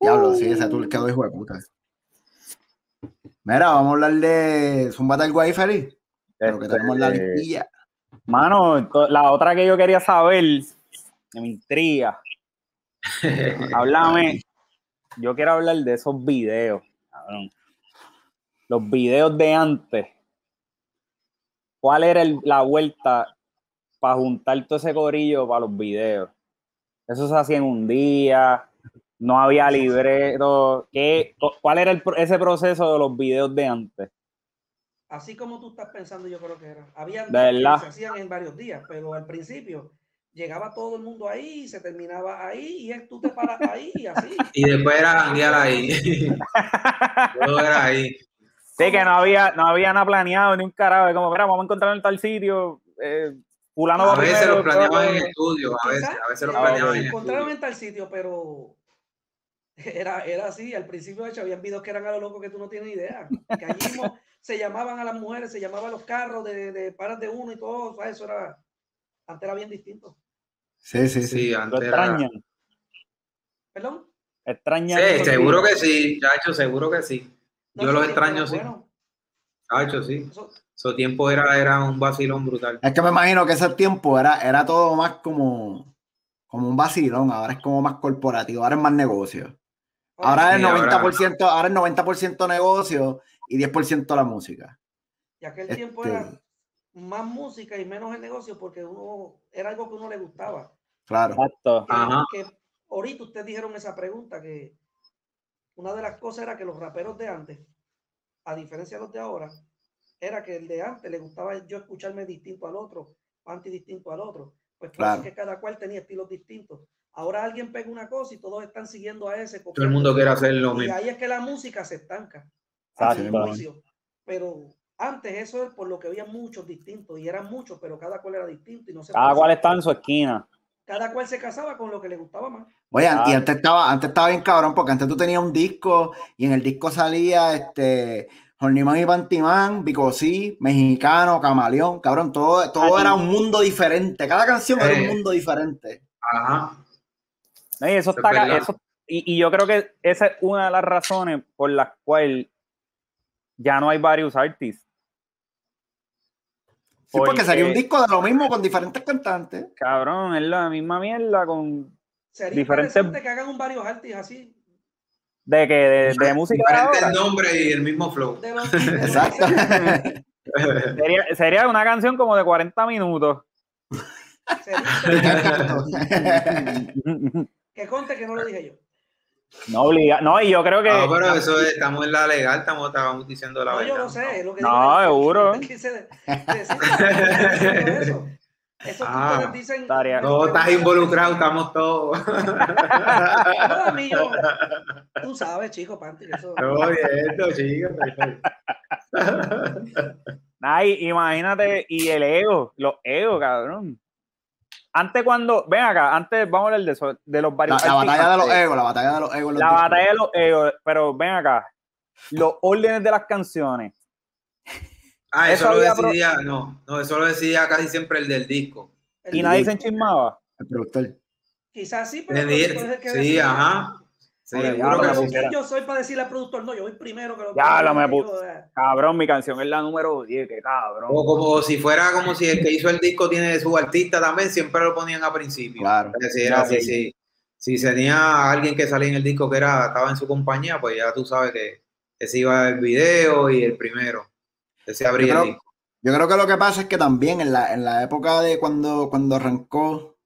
Speaker 3: Diablo, sí, ese tour quedó hijo de puta. Mira, vamos a hablar de Zumbata el Guay feliz. Lo que
Speaker 2: Este,
Speaker 3: tenemos en la listilla.
Speaker 2: Mano, la otra que yo quería saber, que me intriga. Háblame. Yo quiero hablar de esos videos. cabrón. Los videos de antes. ¿Cuál era el- la vuelta para juntar todo ese corillo para los videos? Eso se hacía en un día. No había libreto. ¿Qué, cu- ¿Cuál era el ese proceso de los videos de antes?
Speaker 5: Así como tú estás pensando, yo creo que era. Había
Speaker 2: De verdad.
Speaker 5: se hacían en varios días, pero al principio llegaba todo el mundo ahí, se terminaba ahí, y es- tú te paras ahí y así.
Speaker 4: Y después era janguear ahí. Todo era ahí.
Speaker 2: Sí, que no había, no había nada planeado ni un carajo. Es como, mira, vamos a encontrar en tal sitio. Eh, fulano va
Speaker 4: A veces
Speaker 2: primero,
Speaker 4: los planeaban en
Speaker 2: pero-
Speaker 4: estudio, a veces, a veces los
Speaker 5: eh,
Speaker 4: planeaban
Speaker 5: se
Speaker 4: en
Speaker 5: encontraron en tal sitio, pero era, era así. Al principio, de hecho, habían videos que eran a lo loco que tú no tienes idea. Que allí mismo se llamaban a las mujeres, se llamaban a los carros de, de paras de uno y todo. o sea, Eso era. Antes era bien distinto.
Speaker 3: Sí, sí, sí.
Speaker 4: Sí,
Speaker 2: ¿Lo
Speaker 4: antes era-?
Speaker 5: ¿Perdón?
Speaker 2: ¿Extrañan?
Speaker 4: Sí, seguro que sí, chacho, seguro que sí.
Speaker 5: No,
Speaker 4: Yo los extraño, sí.
Speaker 5: buenos.
Speaker 4: Chacho, sí.
Speaker 5: Eso-
Speaker 4: Su tiempo era, era un vacilón brutal.
Speaker 3: Es que me imagino que ese tiempo era, era todo más como, como un vacilón, ahora es como más corporativo, ahora es más negocio. Ahora es
Speaker 4: Sí, ahora-
Speaker 3: 90%, ahora es 90% negocio y 10% la música.
Speaker 5: Y aquel
Speaker 3: Este-
Speaker 5: tiempo era más música y menos el negocio porque uno era algo que uno le gustaba.
Speaker 3: Claro.
Speaker 2: Exacto.
Speaker 5: Que,
Speaker 4: Ajá.
Speaker 5: que ahorita ustedes dijeron esa pregunta que una de las cosas era que los raperos de antes, a diferencia de los de ahora, era que el de antes le gustaba yo escucharme distinto al otro, antidistinto al otro. Pues
Speaker 3: Claro.
Speaker 5: que cada cual tenía estilos distintos. Ahora alguien pega una cosa y todos están siguiendo a ese.
Speaker 4: Todo el mundo quiere hacer lo
Speaker 5: Y
Speaker 4: mismo.
Speaker 5: ahí es que la música se estanca. juicio. Pero antes eso es por lo que había muchos distintos y eran muchos, pero cada cual era distinto y no se
Speaker 2: Cada cual está en su esquina.
Speaker 5: Cada cual se casaba con lo que le gustaba más.
Speaker 3: Oye,
Speaker 2: Ah.
Speaker 3: y antes estaba, antes estaba bien cabrón, porque antes tú tenías un disco y en el disco salía este Horniman y Pantimán, Bicosí, Mexicano, Camaleón, cabrón, todo, todo era un mundo diferente. Cada canción era un
Speaker 4: Eh.
Speaker 3: mundo diferente.
Speaker 4: Ajá.
Speaker 2: No, y eso
Speaker 4: Es
Speaker 2: está eso- y, y yo creo que esa es una de las razones por las cuales ya no hay varios artistas.
Speaker 3: Sí, porque
Speaker 2: Porque-
Speaker 3: sería un disco de lo mismo con diferentes cantantes.
Speaker 2: Cabrón, es la misma mierda con
Speaker 5: Sería
Speaker 2: Diferentes-
Speaker 5: interesante que hagan un varios artistas así.
Speaker 2: de que de, de música de
Speaker 4: Diferentes
Speaker 2: ahora.
Speaker 4: nombres y el mismo flow.
Speaker 5: De los,
Speaker 3: Exacto.
Speaker 2: Sería, sería una canción como de 40 minutos.
Speaker 5: sería- que conte que no lo dije yo.
Speaker 2: No obliga, no, y yo creo que
Speaker 4: No, pero eso es- estamos en la legal, estamos, estábamos diciendo la
Speaker 5: No,
Speaker 4: verdad.
Speaker 5: yo lo sé. es lo que
Speaker 2: No, seguro.
Speaker 5: Eso.
Speaker 4: Ah,
Speaker 5: ustedes dicen.
Speaker 2: estaría-
Speaker 4: No estás involucrado, estamos todos.
Speaker 5: No, a mí yo- Tú sabes, chico, Panty, que eso.
Speaker 4: No, viendo, chicos.
Speaker 2: Ay, imagínate, y el ego, los egos, cabrón. Antes cuando, ven acá, antes vamos a hablar de eso, de los
Speaker 3: La,
Speaker 2: varios.
Speaker 3: la batalla de los egos, la batalla de los egos.
Speaker 2: La batalla de los egos, pero ven acá, los órdenes de las canciones.
Speaker 4: Ah, eso,
Speaker 2: Eso
Speaker 4: lo
Speaker 2: pro-
Speaker 4: decidía, no, no, eso lo decidía casi siempre el del disco.
Speaker 5: El-
Speaker 2: Y nadie se enchismaba.
Speaker 3: El productor.
Speaker 5: Quizás sí, pero. El el que
Speaker 4: Sí, ajá. Sí,
Speaker 2: Oye,
Speaker 4: seguro
Speaker 2: diablo,
Speaker 4: que
Speaker 2: me
Speaker 4: sí.
Speaker 5: Pero
Speaker 2: pusiera.
Speaker 5: ¿quién yo soy para decirle al productor? No, yo voy primero que lo
Speaker 2: Ya,
Speaker 5: que
Speaker 2: lo me
Speaker 5: eh.
Speaker 2: Cabrón, mi canción es la número 10, que cabrón.
Speaker 4: O como si fuera como si el que hizo el disco tiene su artista también, siempre lo ponían a principio.
Speaker 3: Claro.
Speaker 4: Si, era
Speaker 2: Ya,
Speaker 4: así,
Speaker 2: sí.
Speaker 4: sí. si tenía alguien que salía en el disco que era, estaba en su compañía, pues ya tú sabes que ese iba el video y el primero. Ese abría
Speaker 3: Yo
Speaker 4: el
Speaker 3: creo-
Speaker 4: disco.
Speaker 3: Yo creo que lo que pasa es que también en la, en la época de cuando, cuando arrancó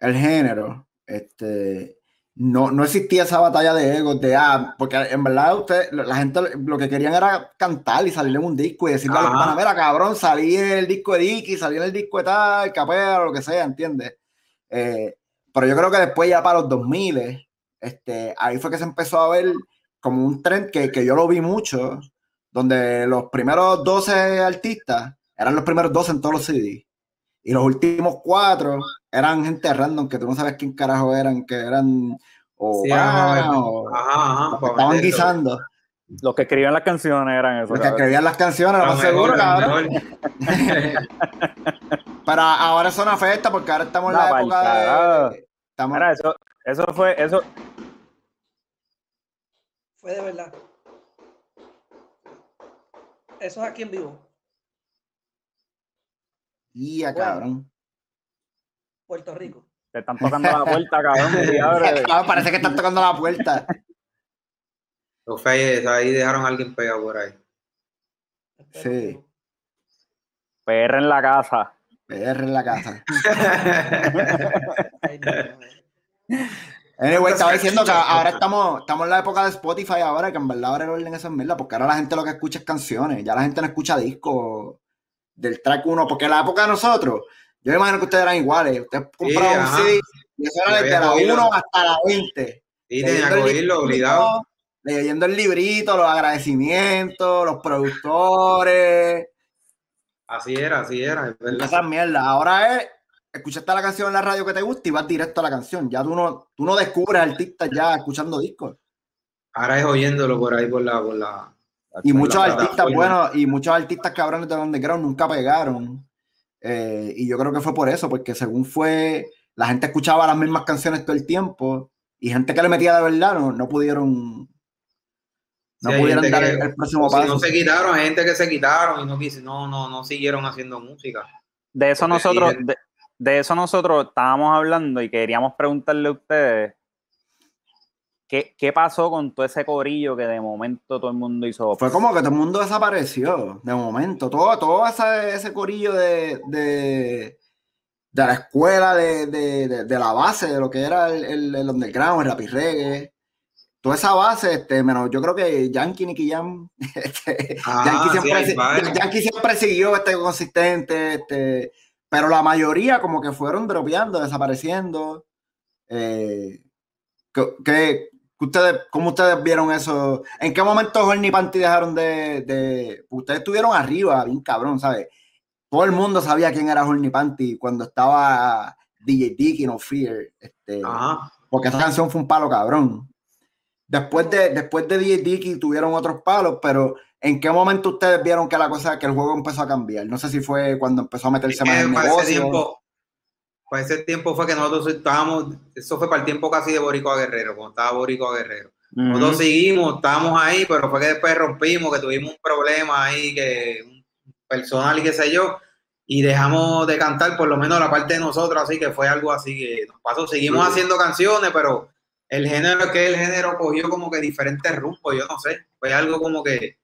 Speaker 3: el género, este, no, no existía esa batalla de egos, de ah, porque en verdad usted, la gente lo que querían era cantar y salir en un disco y decirle a los
Speaker 4: Ajá.
Speaker 3: mira, cabrón, salí en el disco de Dicky, salí en el disco de tal, capela, lo que sea, ¿entiendes? Eh, pero yo creo que después ya para los 2000, este, ahí fue que se empezó a ver como un trend que, que yo lo vi mucho, donde los primeros 12 artistas eran los primeros 12 en todos los CDs. Y los últimos cuatro eran gente random que tú no sabes quién carajo eran, que eran o,
Speaker 4: Sí,
Speaker 3: ah,
Speaker 4: ajá,
Speaker 3: o-
Speaker 4: Ajá, ajá.
Speaker 3: los que
Speaker 4: para
Speaker 3: estaban guisando,
Speaker 2: Los que escribían las canciones eran esos.
Speaker 3: los que escribían las canciones, lo
Speaker 4: Lo
Speaker 3: más seguro, cabrón. Pero ahora eso no afecta porque ahora estamos en la
Speaker 2: pa'l
Speaker 3: época de. Estamos,
Speaker 2: Mira, eso, eso fue, eso,
Speaker 5: Fue de verdad. Eso es aquí en vivo.
Speaker 3: Ya,
Speaker 5: Bueno.
Speaker 3: cabrón.
Speaker 5: Puerto Rico.
Speaker 2: te están tocando la puerta, cabrón.
Speaker 3: Ah, parece que están tocando la puerta.
Speaker 4: Los feyes, ahí dejaron a alguien pegado por ahí.
Speaker 3: Sí.
Speaker 2: PR en la casa.
Speaker 3: PR en la casa. Anyway, estaba diciendo que ahora estamos, estamos en la época de Spotify ahora, que en verdad ahora el orden es mierda, porque ahora la gente lo que escucha es canciones, ya la gente no escucha discos del track 1, porque en la época de nosotros, yo me imagino que ustedes eran iguales, ustedes compraban un
Speaker 4: ajá.
Speaker 3: CD y eso era desde la
Speaker 4: oído.
Speaker 3: 1 hasta la 20.
Speaker 4: Y tenía que oírlo obligado.
Speaker 3: Leyendo el librito, los agradecimientos, los productores,
Speaker 4: Así era, así era, es verdad.
Speaker 3: esas mierdas. Ahora es, escuchaste la canción en la radio que te gusta y vas directo a la canción. Ya tú no, tú no descubres artistas ya escuchando discos.
Speaker 4: Ahora es oyéndolo por ahí, por la, por la.
Speaker 3: Y muchos
Speaker 4: la
Speaker 3: artistas buenos y muchos artistas cabrones de underground nunca pegaron. Eh, y yo creo que fue por eso, porque según fue, la gente escuchaba las mismas canciones todo el tiempo y gente que le metía de verdad no, no pudieron no
Speaker 4: Sí,
Speaker 3: pudieron dar
Speaker 4: que-
Speaker 3: el, próximo
Speaker 4: Si
Speaker 3: paso.
Speaker 4: no se quitaron, hay gente que se quitaron y no, no, no, no siguieron haciendo música.
Speaker 2: De eso
Speaker 4: Porque
Speaker 2: nosotros, de, de eso nosotros estábamos hablando y queríamos preguntarle a ustedes ¿qué, qué pasó con todo ese corillo que de momento todo el mundo hizo.
Speaker 3: Fue como que todo el mundo desapareció de momento. Todo, todo ese, ese corillo de, de, de la escuela, de, de, de- de la base, de lo que era el, el, el underground, el rap y reggae. Toda esa base, este, menos yo creo que Yankee, Nicky Jam, este,
Speaker 4: Ah,
Speaker 3: Yankee, siempre. Yankee siempre siguió este, consistente, este, pero la mayoría como que fueron dropeando, desapareciendo. Eh, ¿qué- qué- qué ustedes, ¿Cómo ustedes vieron eso? ¿En qué momento Horny Panty dejaron de, de- Ustedes estuvieron arriba, bien cabrón, ¿sabes? Todo el mundo sabía quién era Horny Panty cuando estaba DJ Dicky No Fear. Este,
Speaker 4: Ajá.
Speaker 3: porque esa canción fue un palo cabrón. Después de, después de DJ Dicky tuvieron otros palos, pero ¿en qué momento ustedes vieron que la cosa, que el juego empezó a cambiar? No sé si fue cuando empezó a meterse
Speaker 4: Es
Speaker 3: más en
Speaker 4: ese
Speaker 3: negocio.
Speaker 4: tiempo, para ese tiempo fue que nosotros estábamos, eso fue para el tiempo casi de Boricua Guerrero, cuando estaba Boricua Guerrero.
Speaker 2: Ujú.
Speaker 4: Nosotros seguimos, estábamos ahí, pero fue que después rompimos, que tuvimos un problema ahí, que un personal y qué sé yo, y dejamos de cantar por lo menos la parte de nosotros, así que fue algo así que nos pasó. Seguimos
Speaker 3: Sí.
Speaker 4: haciendo canciones, pero el género que el género cogió como que diferentes rumbos, yo no sé, fue algo como que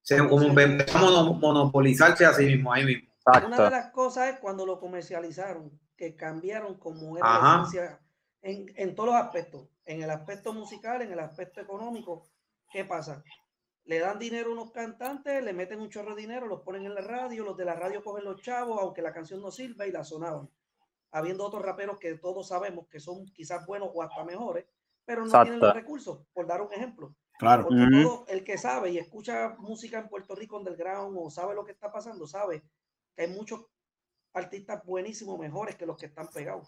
Speaker 4: se, como empezamos a mono- monopolizarse así mismo, ahí mismo.
Speaker 5: Una de
Speaker 2: Exacto.
Speaker 5: las cosas es cuando lo comercializaron, que cambiaron como era la en, en todos los aspectos, en el aspecto musical, en el aspecto económico. ¿Qué pasa? Le dan dinero a unos cantantes, le meten un chorro de dinero, los ponen en la radio, los de la radio cogen los chavos, aunque la canción no sirva y la sonaban. Habiendo otros raperos que todos sabemos que son quizás buenos o hasta mejores, pero no tienen los recursos, por dar un ejemplo.
Speaker 3: Claro.
Speaker 5: Porque
Speaker 2: Ujú.
Speaker 5: todo el que sabe y escucha música en Puerto Rico underground o sabe lo que está pasando, sabe que hay muchos artistas buenísimos, mejores que los que están pegados.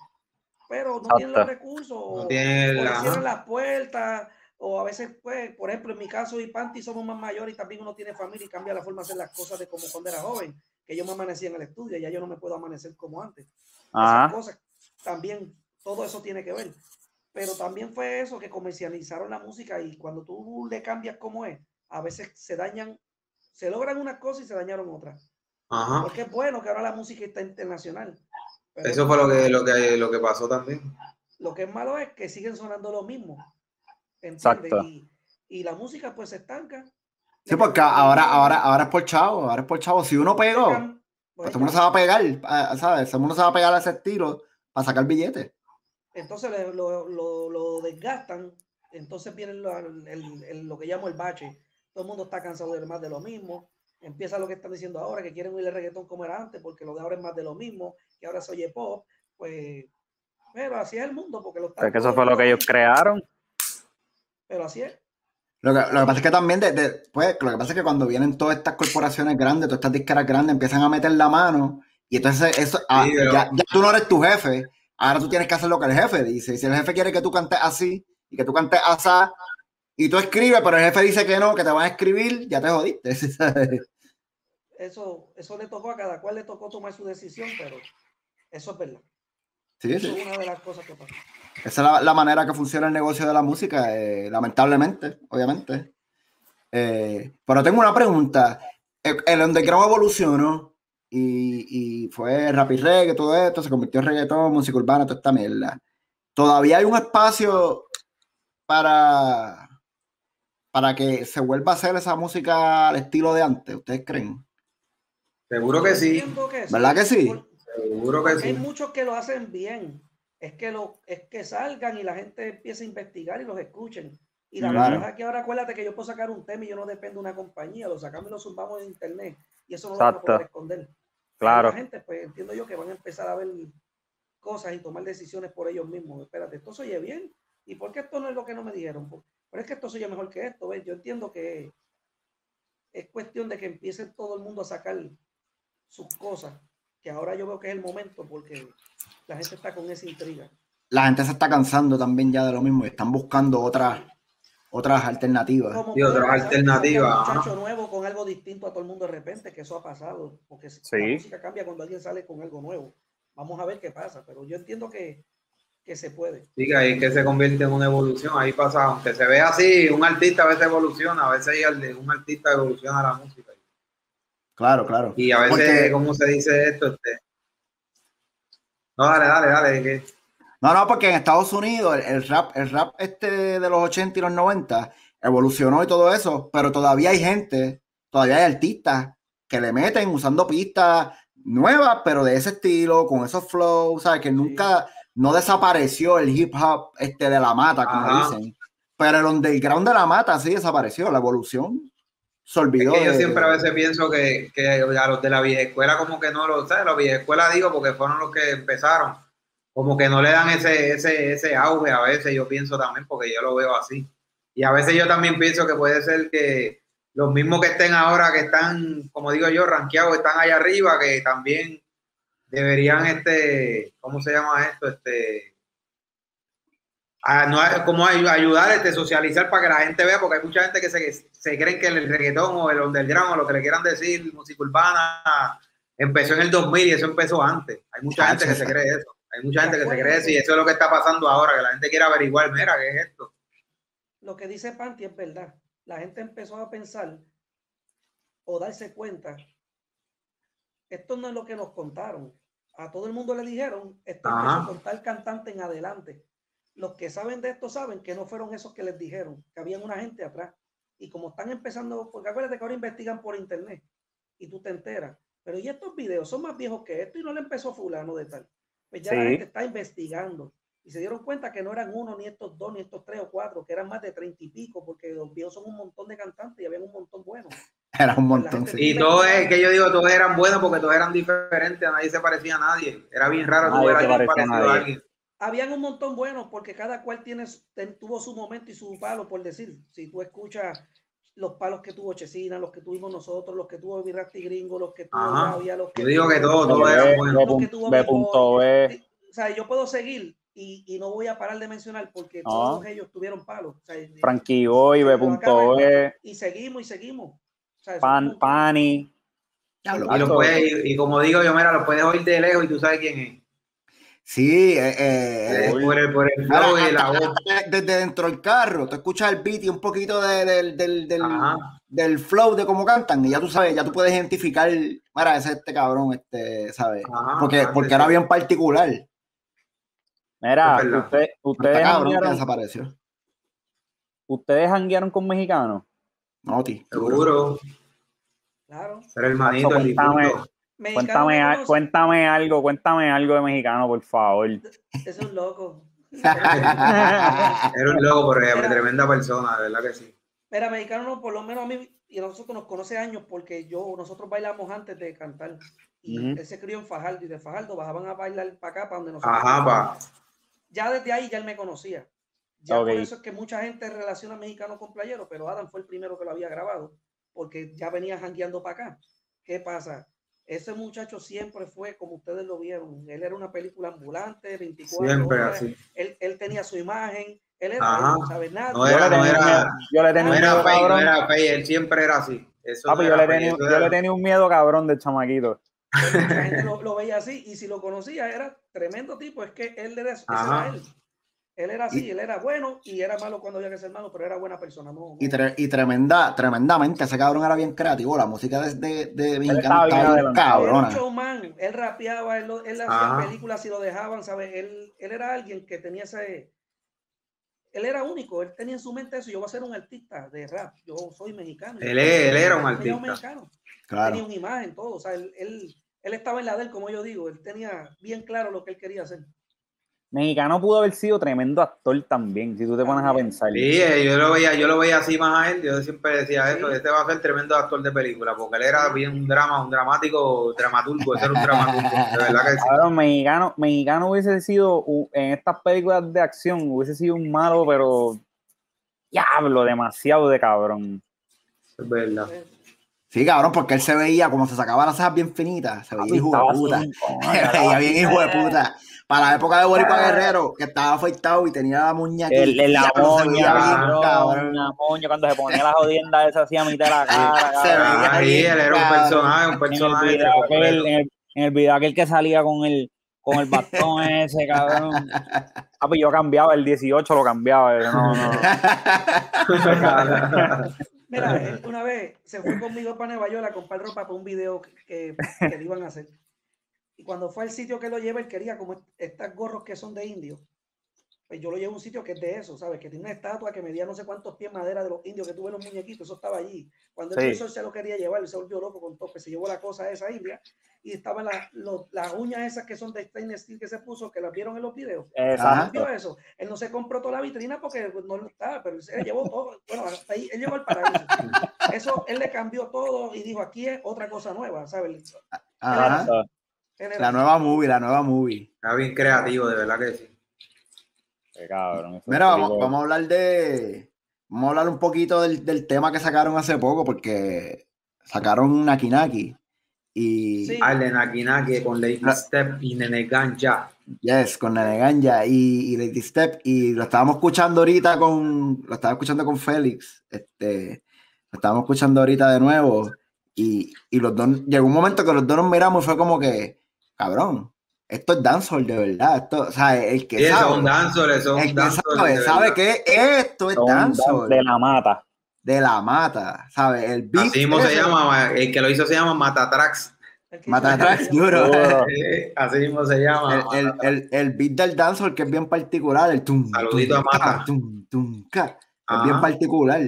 Speaker 5: Pero no tienen los recursos,
Speaker 4: No
Speaker 5: o,
Speaker 4: tiene
Speaker 5: o le
Speaker 4: la-
Speaker 5: cierran las puertas, o a veces, pues, por ejemplo, en mi caso y Panty somos más mayores y también uno tiene familia y cambia la forma de hacer las cosas de como cuando era joven, que yo me amanecía en el estudio, y ya yo no me puedo amanecer como antes. Esas cosas también, todo eso tiene que ver. Pero también fue eso que comercializaron la música y cuando tú le cambias como es, a veces se dañan, se logran unas cosas y se dañaron otras.
Speaker 4: Ajá.
Speaker 5: Porque es bueno que ahora la música está internacional. pero
Speaker 4: Eso fue lo que, lo que, lo que pasó también.
Speaker 5: Lo que es malo es que siguen sonando lo mismo. ¿entiendes?
Speaker 2: Exacto.
Speaker 5: Y, y la música pues se estanca.
Speaker 3: Sí, porque ahora, ahora, ahora es por chavo, ahora es por chavo. Si uno pegó, pues
Speaker 5: pues
Speaker 3: todo el mundo se va a pegar, ah, ¿sabes? Todo el mundo se va a pegar a ese estilo para sacar billetes.
Speaker 5: entonces lo, lo- lo desgastan, entonces viene lo, el- el- lo que llamo el bache. Todo el mundo está cansado de más de lo mismo. Empieza lo que están diciendo ahora, que quieren oír el reggaetón como era antes, porque lo de ahora es más de lo mismo, que ahora se oye pop. Pues, pero así es el mundo, porque lo
Speaker 2: Es
Speaker 5: están
Speaker 2: que eso fue lo que ellos crearon.
Speaker 5: Pero así es.
Speaker 3: Lo que, lo que pasa es que también, de, de- pues, lo que pasa es que cuando vienen todas estas corporaciones grandes, todas estas disqueras grandes, empiezan a meter la mano y entonces eso, ah, ya, ya tú no eres tu jefe, ahora tú tienes que hacer lo que el jefe dice. Y si el jefe quiere que tú cantes así y que tú cantes así y tú escribes, pero el jefe dice que no, que te van a escribir, ya te jodiste. ¿sabes?
Speaker 5: Eso, eso le tocó a cada cual, le tocó tomar su decisión, pero eso es verdad.
Speaker 3: Sí,
Speaker 5: Eso
Speaker 3: sí.
Speaker 5: es una de las cosas que pasa.
Speaker 3: Esa es la, la manera que funciona el negocio de la música, eh, lamentablemente, obviamente. Eh, pero tengo una pregunta. El, el underground evolucionó y, y fue rap y reggae, todo esto, se convirtió en reggaetón, música urbana, toda esta mierda. Todavía hay un espacio para, para que se vuelva a hacer esa música al estilo de antes, ¿ustedes creen?
Speaker 4: Seguro que sí.
Speaker 5: Que
Speaker 3: ¿Verdad que sí?
Speaker 4: Seguro que
Speaker 5: porque hay
Speaker 4: sí.
Speaker 5: muchos que lo hacen bien. Es que, lo, es que salgan y la gente empiece a investigar y los escuchen. Y la
Speaker 3: Claro.
Speaker 5: verdad es que ahora acuérdate que yo puedo sacar un tema y yo no dependo de una compañía, lo sacamos y lo zumbamos en internet y eso no lo van a poder esconder.
Speaker 2: Claro.
Speaker 5: La gente, pues entiendo yo que van a empezar a ver cosas y tomar decisiones por ellos mismos. Espérate, esto se oye bien. ¿Y por qué esto no es lo que no me dijeron? Pero es que esto se oye mejor que esto. ¿ves? Yo entiendo que es cuestión de que empiece todo el mundo a sacar sus cosas, que ahora yo veo que es el momento porque la gente está con esa intriga.
Speaker 3: La gente se está cansando también ya de lo mismo y están buscando otras otras alternativas.
Speaker 4: Y otras alternativas,
Speaker 5: un muchacho nuevo con algo distinto a todo el mundo de repente, que eso ha pasado, porque
Speaker 2: Sí.
Speaker 5: la música cambia cuando alguien sale con algo nuevo. Vamos a ver qué pasa, pero yo entiendo que, que se puede.
Speaker 4: Sí, que ahí que se convierte en una evolución, ahí pasa, aunque se ve así, un artista a veces evoluciona, a veces un artista evoluciona la música.
Speaker 3: Claro, claro.
Speaker 4: Y a veces,
Speaker 3: Porque-
Speaker 4: ¿cómo se dice esto? Este... No, dale, dale, dale. Que...
Speaker 3: No, no, porque en Estados Unidos el, el rap, el rap este de los 80 y los 90 evolucionó y todo eso, pero todavía hay gente, todavía hay artistas que le meten usando pistas nuevas, pero de ese estilo, con esos flows, ¿sabes? Que nunca, no desapareció el hip hop este de la mata, como
Speaker 4: Ajá.
Speaker 3: dicen. Pero el underground de la mata sí desapareció, la evolución se
Speaker 4: Es
Speaker 3: olvidó.
Speaker 4: que yo
Speaker 3: de-
Speaker 4: siempre a veces pienso que, que a los de la vieja escuela como que no lo, ¿sabes? La vieja escuela digo porque fueron los que empezaron, como que no le dan ese, ese, ese auge a veces, yo pienso también, porque yo lo veo así. Y a veces yo también pienso que puede ser que los mismos que estén ahora, que están, como digo yo, rankeados, están allá arriba, que también deberían, este, ¿cómo se llama esto? Este, a, no, como ay- ayudar, este, socializar para que la gente vea, porque hay mucha gente que se, se creen que el reggaetón o el underground o lo que le quieran decir, música urbana, empezó en el 2000 y eso empezó antes. Hay mucha gente que se cree eso. Hay mucha gente que se cree eso y eso es lo que está pasando ahora, que la gente quiere averiguar, mira, ¿qué es esto?
Speaker 5: Lo que dice Panti es verdad. La gente empezó a pensar o darse cuenta, esto no es lo que nos contaron. A todo el mundo le dijeron, esto con tal cantante en adelante. Los que saben de esto saben que no fueron esos que les dijeron, que habían una gente atrás. Y como están empezando, porque acuérdate que ahora investigan por internet y tú te enteras. Pero y estos videos son más viejos que esto y no le empezó fulano de tal. Pues ya la gente está investigando y se dieron cuenta que no eran uno, ni estos dos, ni estos tres o cuatro, que eran más de treinta y pico, porque los viejos son un montón de cantantes y había un montón buenos.
Speaker 3: Era un montón.
Speaker 5: gente
Speaker 3: sí.
Speaker 4: Y todo es que yo digo, todos eran buenos porque todos eran diferentes, a nadie se parecía a nadie. Era bien raro
Speaker 2: Nadie
Speaker 4: tú ver a
Speaker 2: se
Speaker 4: alguien
Speaker 2: parecía a
Speaker 4: parecido a
Speaker 2: nadie.
Speaker 4: alguien.
Speaker 5: Habían un montón buenos porque cada cual tiene, tuvo su momento y su palo, por decir. Si tú escuchas los palos que tuvo Chesina, los que tuvimos nosotros, los que tuvo Virrasti Gringo, los que tuvo. Gavia, los que
Speaker 4: Yo digo que todos, todos buenos.
Speaker 5: Los que tuvo
Speaker 2: B. Punto B.
Speaker 5: O sea, yo puedo seguir y, y no voy a parar de mencionar porque
Speaker 2: No.
Speaker 5: todos ellos tuvieron palos. O sea,
Speaker 2: Frankie Boy, B.
Speaker 5: Pero
Speaker 2: punto
Speaker 5: acá
Speaker 2: B.
Speaker 5: y seguimos y seguimos.
Speaker 2: Pan. Pani.
Speaker 4: Y, lo puedes, y, y como digo yo, mira, lo puedes oír de lejos y tú sabes quién es.
Speaker 3: Sí, eh,
Speaker 4: por, el, por el
Speaker 3: Mira,
Speaker 4: flow y la
Speaker 3: hasta-
Speaker 4: voz.
Speaker 3: hasta desde dentro del carro, tú escuchas el beat y un poquito de- del, del, del, del flow de cómo cantan, y ya tú sabes, ya tú puedes identificar, mira, ese es este cabrón, este, ¿sabes?
Speaker 4: Ajá,
Speaker 3: Porque, porque
Speaker 4: sí.
Speaker 3: era bien particular.
Speaker 2: Mira, usted- ustedes,
Speaker 3: cabrón desapareció.
Speaker 2: ustedes janguearon con mexicanos.
Speaker 3: No, ti.
Speaker 4: Seguro.
Speaker 5: Claro.
Speaker 4: Ser hermanito, el
Speaker 2: Cuéntame. Cuéntame, cuéntame algo, cuéntame algo de mexicano, por favor.
Speaker 5: Ese es un loco.
Speaker 4: Era un loco, pero
Speaker 5: Era-
Speaker 4: tremenda persona, de verdad que sí.
Speaker 5: Mira, mexicano, no, por lo menos a mí y a nosotros nos conoce años porque yo, nosotros bailamos antes de cantar. Y
Speaker 2: Ujú.
Speaker 5: él se crió en Fajardo y de Fajardo bajaban a bailar para acá, para donde nosotros.
Speaker 4: Ajá, pa.
Speaker 5: Ya desde ahí ya él me conocía. Ya
Speaker 2: Ok.
Speaker 5: por eso es que mucha gente relaciona mexicano con playero, pero Adam fue el primero que lo había grabado porque ya venía jangueando para acá. ¿Qué pasa? Ese muchacho siempre fue como ustedes lo vieron. Él era una película ambulante, 24
Speaker 4: Siempre
Speaker 5: horas.
Speaker 4: así.
Speaker 5: Él, él tenía su imagen. Él era, no sabe nada.
Speaker 4: No
Speaker 2: Yo
Speaker 4: era-
Speaker 2: le tenía
Speaker 4: no
Speaker 2: un
Speaker 4: era-
Speaker 2: miedo- yo le tenía
Speaker 4: No
Speaker 2: un
Speaker 4: era
Speaker 2: miedo,
Speaker 4: fake, no
Speaker 2: cabrón.
Speaker 4: era fake, él siempre era así. Eso
Speaker 2: Ah,
Speaker 4: no
Speaker 2: pues yo le tenía,
Speaker 4: eso
Speaker 2: yo
Speaker 4: era-
Speaker 2: le tenía un miedo cabrón del chamaquito.
Speaker 5: Mucha gente lo, lo veía así y si lo conocía era tremendo tipo. Es que él era, ese era él. Él era así, él era bueno y era malo cuando había que ser malo, pero era buena persona. No, no.
Speaker 3: Y, tre- y tremenda, tremendamente, ese cabrón era bien creativo. La música de, de, de.
Speaker 5: Era un
Speaker 3: cabrona.
Speaker 5: showman, él rapeaba, él, lo- él hacía películas si lo dejaban, ¿sabes? Él, él era alguien que tenía ese. Él era único, él tenía en su mente eso. Yo voy a ser un artista de rap, yo soy mexicano.
Speaker 4: Él es- él era un artista.
Speaker 5: mexicano,
Speaker 3: Claro.
Speaker 5: tenía una imagen, todo. O sea, él, él, él estaba en la de él, como yo digo, él tenía bien claro lo que él quería hacer.
Speaker 2: Mexicano pudo haber sido tremendo actor también, si tú te pones a pensar.
Speaker 4: Sí, eh, yo lo veía, yo lo veía así más a él, yo siempre decía
Speaker 5: Sí.
Speaker 4: esto, este va a ser tremendo actor de película, porque él era bien un drama, un dramático, dramaturgo, ese era un dramaturgo, de verdad que sí.
Speaker 2: Cabrón, mexicano, mexicano hubiese sido, en estas películas de acción, hubiese sido un malo, pero diablo, demasiado de cabrón.
Speaker 4: Es verdad.
Speaker 3: Sí, cabrón, porque él se veía como se sacaba las cejas bien finitas. Se veía hijo de puta. Se veía bien hijo de puta. Para la época de Boricua Guerrero, que estaba afeitado y tenía la muñeca. aquí,
Speaker 2: El, el- la moña, cabrón, la moña, cuando se ponía la jodienda esa hacía a mitad de la cara,
Speaker 3: Se veía
Speaker 4: Ah,
Speaker 3: bien,
Speaker 4: él era un
Speaker 3: cabrón.
Speaker 4: personaje, un
Speaker 2: en el
Speaker 4: personaje.
Speaker 2: video
Speaker 4: de
Speaker 2: aquel, en el, en el video aquel que salía con el con el bastón ese, cabrón. Ah, pues yo cambiaba el 18, lo cambiaba. yo No, no.
Speaker 5: Mira, él una vez se fue conmigo para Nueva York a comprar ropa para un video que, que, que le iban a hacer. Y cuando fue al sitio que lo lleva, él quería como estas gorros que son de indio. Pues yo lo llevo a un sitio que es de eso, ¿sabes? Que tiene una estatua que medía no sé cuántos pies madera de los indios que tuve los muñequitos, eso estaba allí. Cuando él
Speaker 2: Sí.
Speaker 5: él se lo quería llevar, él se volvió loco con tope, se llevó la cosa esa india y estaban las los- las uñas esas que son de stainless steel que se puso, que las vieron en los videos.
Speaker 3: Ajá.
Speaker 5: Él eso. Él no se compró toda la vitrina porque pues, no lo estaba, pero él llevó todo. Bueno, hasta ahí, él llegó al paraíso. Eso, él le cambió todo y dijo, aquí es otra cosa nueva, ¿sabes?
Speaker 3: Ajá. La nueva movie, la nueva movie.
Speaker 4: Está bien creativo, de verdad que sí.
Speaker 2: Qué cabrón.
Speaker 3: Mira, vamos, vamos a hablar de. Vamos a hablar un poquito del, del tema que sacaron hace poco, porque sacaron Naki Naki. Y.
Speaker 5: Sí.
Speaker 4: Ah, el de Naki Naki con Lady
Speaker 3: La-
Speaker 4: Step y Nene Ganja.
Speaker 3: Yes, con Nene Ganja y, y Lady Step. Y lo estábamos escuchando ahorita con. Lo estaba escuchando con Félix. Este. Lo estábamos escuchando ahorita de nuevo. Y, y los dos. Llegó un momento que los dos nos miramos y fue como que. Cabrón. Esto es dancehall de verdad. Esto, o sea, el que
Speaker 4: Sí,
Speaker 3: sabe.
Speaker 4: un dancehall,
Speaker 3: el
Speaker 4: un
Speaker 3: que
Speaker 4: dancehall.
Speaker 3: sabe, sabe que esto es
Speaker 2: Son
Speaker 3: dancehall.
Speaker 2: de la mata.
Speaker 3: de la mata, ¿sabes? El beat
Speaker 4: Así mismo se llama, el que lo hizo se llama Matatrax.
Speaker 5: el que
Speaker 3: Mata
Speaker 5: hizo-
Speaker 3: atrás, duro.
Speaker 4: Así mismo se llama.
Speaker 3: El, el, el, el beat del dancehall que es bien particular, el tum,
Speaker 4: Saludito
Speaker 3: tum,
Speaker 4: a Mata.
Speaker 3: ca, tum, tum, ca, es bien particular.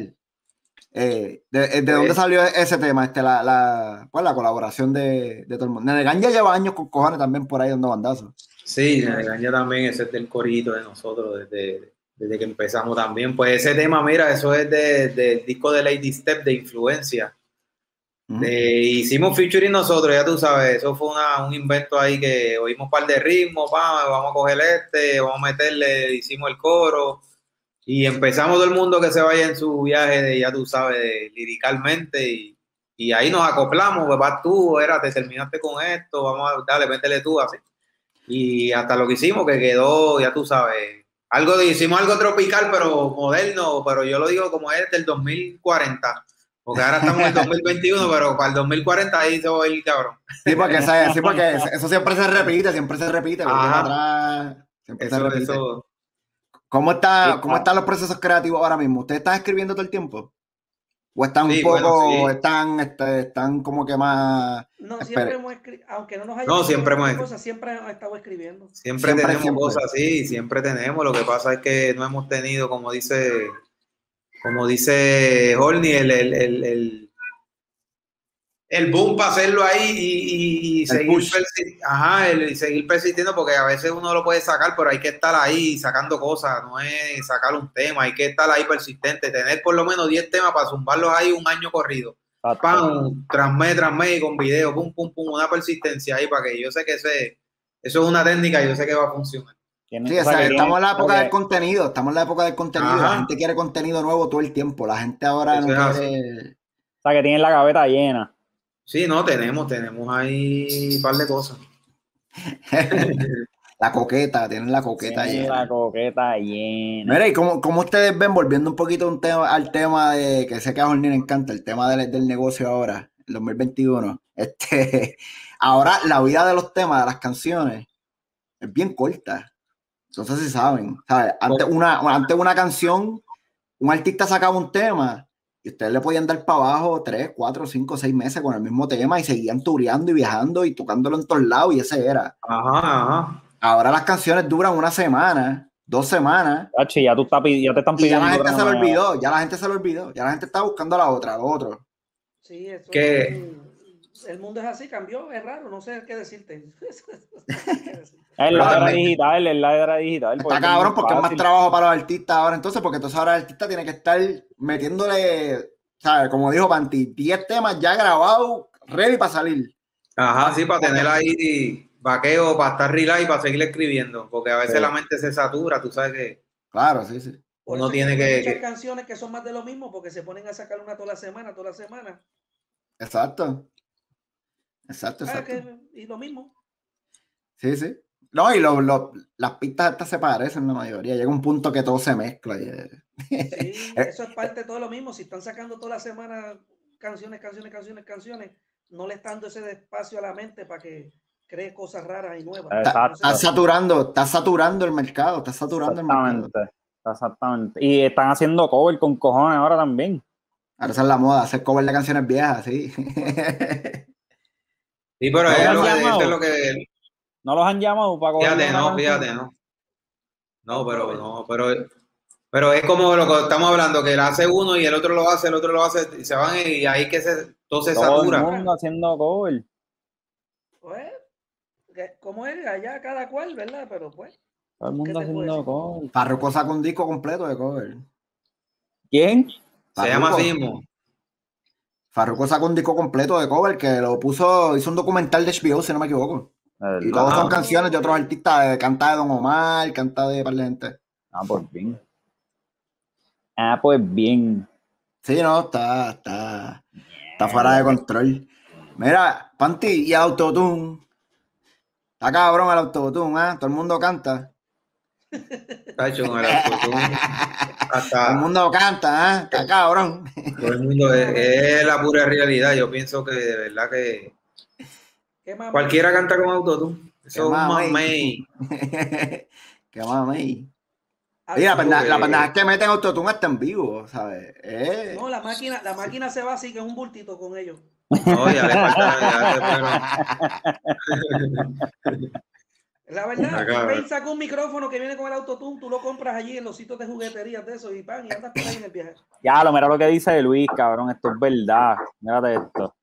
Speaker 3: Eh, ¿De, de
Speaker 4: Pues-
Speaker 3: dónde salió ese tema? Este, la, la, pues, la colaboración de, de todo el mundo. Nene ya lleva años con cojones también por ahí dando bandazos.
Speaker 4: Sí, Nene Ganja también, ese es del corito de nosotros desde, desde que empezamos también. Pues ese tema, mira, eso es de- del disco de Lady Step de Influencia. Eh, hicimos featuring nosotros, ya tú sabes, eso fue una- un invento ahí que oímos un par de ritmos, vamos a coger este, vamos a meterle, hicimos el coro y empezamos todo el mundo que se vaya en su viaje, de, ya tú sabes, de- liricalmente y, y ahí nos acoplamos, pues vas tú, era, te terminaste con esto, vamos a, dale, métele tú así. Y hasta lo que hicimos, que quedó, ya tú sabes, algo de- hicimos algo tropical, pero moderno, pero yo lo digo como es del 2040. Porque ahora estamos en el 2021, pero para el 2040 ahí se va a ir cabrón.
Speaker 3: Sí, porque, ese- sí, porque eso siempre se repite, siempre se repite.
Speaker 4: Ajá.
Speaker 3: atrás, siempre se
Speaker 4: Eso,
Speaker 3: repite.
Speaker 4: eso.
Speaker 3: ¿Cómo, está,
Speaker 4: Sí,
Speaker 3: ¿Cómo
Speaker 4: ah.
Speaker 3: están los procesos creativos ahora mismo? ¿Ustedes están escribiendo todo el tiempo? ¿O están
Speaker 4: Sí,
Speaker 3: un poco,
Speaker 4: bueno, sí.
Speaker 3: están, este, están como que más...
Speaker 5: No, siempre hemos escrito, aunque no nos haya
Speaker 4: No, siempre hemos-
Speaker 5: cosas, siempre hemos estado escribiendo.
Speaker 4: Siempre,
Speaker 3: Siempre,
Speaker 4: tenemos
Speaker 3: siempre.
Speaker 4: cosas así, siempre tenemos. Lo que pasa es que no hemos tenido, como dice, como dice Horny, el, el, el, el, el boom para hacerlo ahí y, y- y seguir,
Speaker 3: push.
Speaker 4: persi- ajá, el- y seguir persistiendo, porque a veces uno lo puede sacar, pero hay que estar ahí sacando cosas, no es sacar un tema, hay que estar ahí persistente, tener por lo menos 10 temas para zumbarlos ahí un año corrido.
Speaker 2: Exacto.
Speaker 4: pam, tras mes, tras mes, y con video, pum, pum, pum, una persistencia ahí para que yo sé que ese, eso es una técnica, yo sé que va a funcionar.
Speaker 3: Sí,
Speaker 2: o sea,
Speaker 3: estamos en la época del contenido, estamos en la época del contenido.
Speaker 4: Ajá.
Speaker 3: La gente quiere contenido nuevo todo el tiempo. La gente ahora
Speaker 4: Eso
Speaker 3: no quiere...
Speaker 2: O sea, que tienen la gaveta llena.
Speaker 4: Sí, no, tenemos, tenemos ahí un par de cosas.
Speaker 3: la coqueta, tienen la coqueta
Speaker 2: Tienen
Speaker 3: llena.
Speaker 2: la coqueta llena.
Speaker 3: Mira, y cómo, cómo ustedes ven, volviendo un poquito un tema, al tema de, que sé que a Jorni le encanta, el tema del, del negocio ahora, el 2021. Este, ahora la vida de los temas, de las canciones, es bien corta. No sé si saben. ¿sabes? Antes, una, antes una canción, un artista sacaba un tema y ustedes le podían dar para abajo tres, cuatro, cinco, seis meses con el mismo tema y seguían tureando y viajando y tocándolo en todos lados y ese era.
Speaker 4: Ajá, ajá.
Speaker 3: Ahora las canciones duran una semana, dos semanas
Speaker 2: ya, tú ya te están
Speaker 3: y ya
Speaker 2: pidiendo.
Speaker 3: la gente se lo olvidó, ya la gente se lo olvidó, ya la gente está buscando la otra, lo otro.
Speaker 5: Sí, eso
Speaker 4: ¿Qué?
Speaker 5: es- el mundo es así, cambió, es raro, no sé qué decirte.
Speaker 2: Es la era digital, es la era digital.
Speaker 3: Está
Speaker 2: porque
Speaker 3: cabrón porque es más trabajo para los artistas ahora entonces, porque entonces ahora el artista tiene que estar metiéndole, ¿sabes? Como dijo Panti, 10 temas ya grabados, ready para salir.
Speaker 4: Ajá, sí, para tener ahí vaqueo, para estar relax y para seguir escribiendo, porque a veces
Speaker 3: Sí.
Speaker 4: la mente se satura, tú sabes que
Speaker 3: Claro, sí, sí.
Speaker 4: Uno tiene
Speaker 5: hay
Speaker 4: que-
Speaker 5: muchas
Speaker 4: que-
Speaker 5: canciones que son más de lo mismo porque se ponen a sacar una toda la semana, toda la semana.
Speaker 3: Exacto. Exacto,
Speaker 5: Ah,
Speaker 3: exacto.
Speaker 5: que- y lo mismo.
Speaker 3: Sí, sí. No, y lo- lo- las pistas estas se parecen la mayoría. Llega un punto que todo se mezcla. y, eh,
Speaker 5: Sí, eso es parte de todo lo mismo. Si están sacando toda la semana canciones, canciones, canciones, canciones, no le están dando ese espacio a la mente para que cree cosas raras y nuevas.
Speaker 2: Exacto.
Speaker 3: Está saturando, está saturando el mercado, está saturando el mercado.
Speaker 2: Exactamente. Exactamente. Y están haciendo cover con cojones ahora también.
Speaker 3: Ahora esa es la moda, hacer cover de canciones viejas, sí.
Speaker 4: Sí, pero
Speaker 2: ¿No
Speaker 4: es
Speaker 2: lo
Speaker 4: que, es lo que.
Speaker 2: ¿No los han llamado para coger
Speaker 4: Fíjate, no,
Speaker 2: canción?
Speaker 4: fíjate, no. No, pero no, pero, pero es como lo que estamos hablando, que él hace uno y el otro lo hace, el otro lo hace, y se van y ahí que se, todo se
Speaker 2: Todo el mundo haciendo cover.
Speaker 5: Pues, como es allá cada cual, ¿verdad? Pero pues,
Speaker 2: Todo el
Speaker 5: ¿Qué
Speaker 2: mundo haciendo cover.
Speaker 3: Farruko saca un disco completo de cover.
Speaker 2: ¿Quién?
Speaker 4: Se llama
Speaker 3: Farruko.
Speaker 4: mismo.
Speaker 3: Farruko sacó un disco completo de cover que lo puso, hizo un documental de HBO, si no me equivoco. Y todos son
Speaker 4: Ah.
Speaker 3: canciones de otros artistas, eh, canta de Don Omar, canta de par de gente.
Speaker 2: Ah, pues bien. Ah, pues bien.
Speaker 3: Sí, no, está, está, está fuera de control. Mira, Panty y Autotune. Está cabrón el Autotune, ¿ah? Todo el mundo canta.
Speaker 4: Tacho, con el autotune.
Speaker 3: Todo el mundo canta, ¿ah? Está cabrón.
Speaker 4: todo el mundo es, es la pura realidad. Yo pienso que de verdad que. Cualquiera canta con autotune. Eso es un
Speaker 3: mamey.
Speaker 4: mamey.
Speaker 3: Qué mami.
Speaker 5: Ah,
Speaker 3: Mira, la pendeja- la pendeja es que meten Autotune hasta en vivo, ¿sabes? Eh,
Speaker 5: No, la máquina, la máquina se va así que es un bultito con ellos.
Speaker 4: No, ya le falta. ya le-
Speaker 5: La verdad,
Speaker 4: Acá,
Speaker 5: Pain saca un micrófono que viene con el autotune, tú lo compras allí en los sitios de jugueterías de eso y pan, y andas por ahí en el viaje.
Speaker 2: Ya, lo mira lo que dice Luis, cabrón. Esto es verdad. Mírate esto.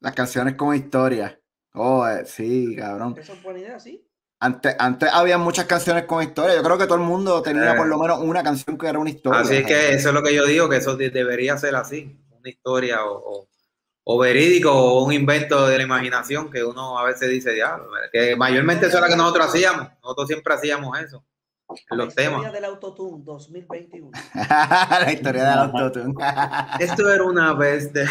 Speaker 3: Las canciones con historia. Oh, eh, sí, cabrón.
Speaker 5: Eso es buena idea, sí.
Speaker 3: Antes, antes había muchas canciones con historia. Yo creo que todo el mundo tenía
Speaker 4: Eh.
Speaker 3: por lo menos una canción que era una historia.
Speaker 4: Así es que eso es lo que yo digo, que eso de- debería ser así, una historia o, o- o verídico o un invento de la imaginación que uno a veces dice, ya, que mayormente eso es lo que nosotros hacíamos, nosotros siempre hacíamos eso, en
Speaker 5: La
Speaker 4: los
Speaker 5: historia
Speaker 4: temas.
Speaker 5: del autotune 2021.
Speaker 3: la historia del autotune.
Speaker 4: Esto era una vez de...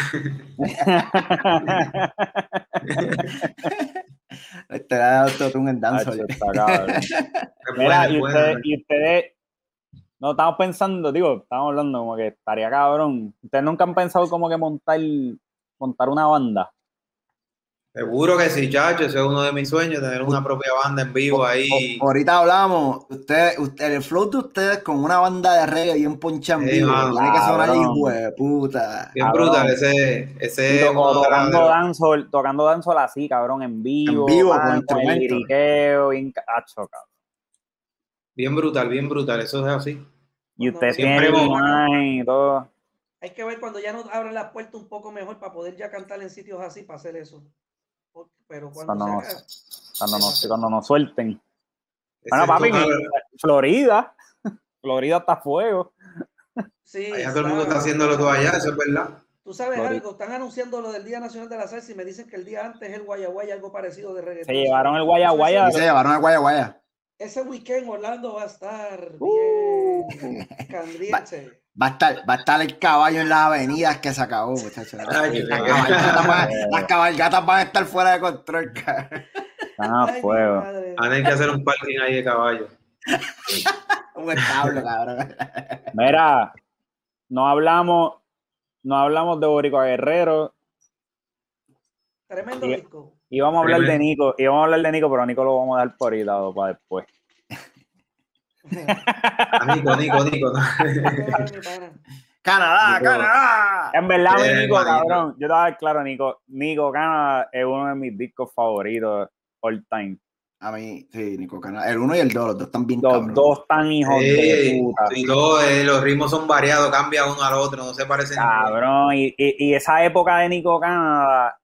Speaker 3: la historia del autotune en.
Speaker 4: Es
Speaker 2: Mira, ustedes, y ustedes, no estamos pensando, digo, estamos hablando como que estaría cabrón. Ustedes nunca han pensado como que montar, montar una banda.
Speaker 4: Seguro que sí, chacho, ese es uno de mis sueños, tener una propia banda en vivo ahí.
Speaker 3: Ahorita hablamos, usted, usted, el flow de ustedes con una banda de reggae bien poncha en vivo. Tiene que sonar hijo de puta.
Speaker 4: Bien
Speaker 2: cabrón.
Speaker 4: brutal, ese, ese
Speaker 2: tocando dancehall, tocando dancehall así, cabrón, en vivo.
Speaker 3: En vivo, con
Speaker 2: el liriqueo, bien cacho, cabrón.
Speaker 4: bien brutal, bien brutal, eso es así.
Speaker 2: Y ustedes
Speaker 4: Siempre
Speaker 2: imagen y todo.
Speaker 5: Hay que ver cuando ya nos abran la puerta un poco mejor para poder ya cantar en sitios así para hacer eso. Pero cuando
Speaker 2: Cuando
Speaker 5: se haga,
Speaker 2: Cuando nos, cuando nos suelten. Bueno, papi, Florida. Florida está a fuego.
Speaker 5: sí,
Speaker 4: allá todo el mundo está haciéndolo todo allá, eso es verdad.
Speaker 5: Tú sabes
Speaker 2: Florida.
Speaker 5: algo, están anunciando lo del Día Nacional de la Salsa y me dicen que el día antes es el Guayaguaya, algo parecido de reggaetón.
Speaker 2: Se llevaron el Guaya Guaya.
Speaker 3: Y se llevaron a Guaya Guaya.
Speaker 5: Ese weekend Orlando va a estar
Speaker 2: Uh.
Speaker 5: bien candente.
Speaker 3: Va a, estar, va a estar el caballo en las avenidas que se acabó, muchachos.
Speaker 4: Ay,
Speaker 3: Las cabalgatas, van, las cabalgatas van a estar fuera de control. cabrón.
Speaker 2: Están a
Speaker 5: Ay, mi
Speaker 2: fuego.
Speaker 4: Van a tener que hacer un parking ahí de caballo.
Speaker 3: Un establo, cabrón.
Speaker 2: Mira, no hablamos, no hablamos de Boricua Guerrero.
Speaker 5: Tremendo disco.
Speaker 2: Y vamos a hablar de
Speaker 4: Tremendo.
Speaker 2: Nico. Y vamos a hablar de Nico, pero a Nico lo vamos a dar por ahorita o para después.
Speaker 4: A Nico, Nico, Nico.
Speaker 3: Canadá,
Speaker 2: Nico.
Speaker 3: Canadá.
Speaker 2: En verdad, mi Nico,
Speaker 4: manito.
Speaker 2: cabrón. Yo te voy a dar claro, Nico. Nico Cana es uno de mis discos favoritos all time.
Speaker 3: A mí, sí, Nico Canadá. El uno y el dos, los dos están bien
Speaker 2: Los dos tan hijos de
Speaker 4: Sí,
Speaker 2: puta.
Speaker 4: y todo, eh, los ritmos son variados, cambia uno al otro, no se parecen.
Speaker 2: Cabrón, y, y, y esa época de Nico Canadá,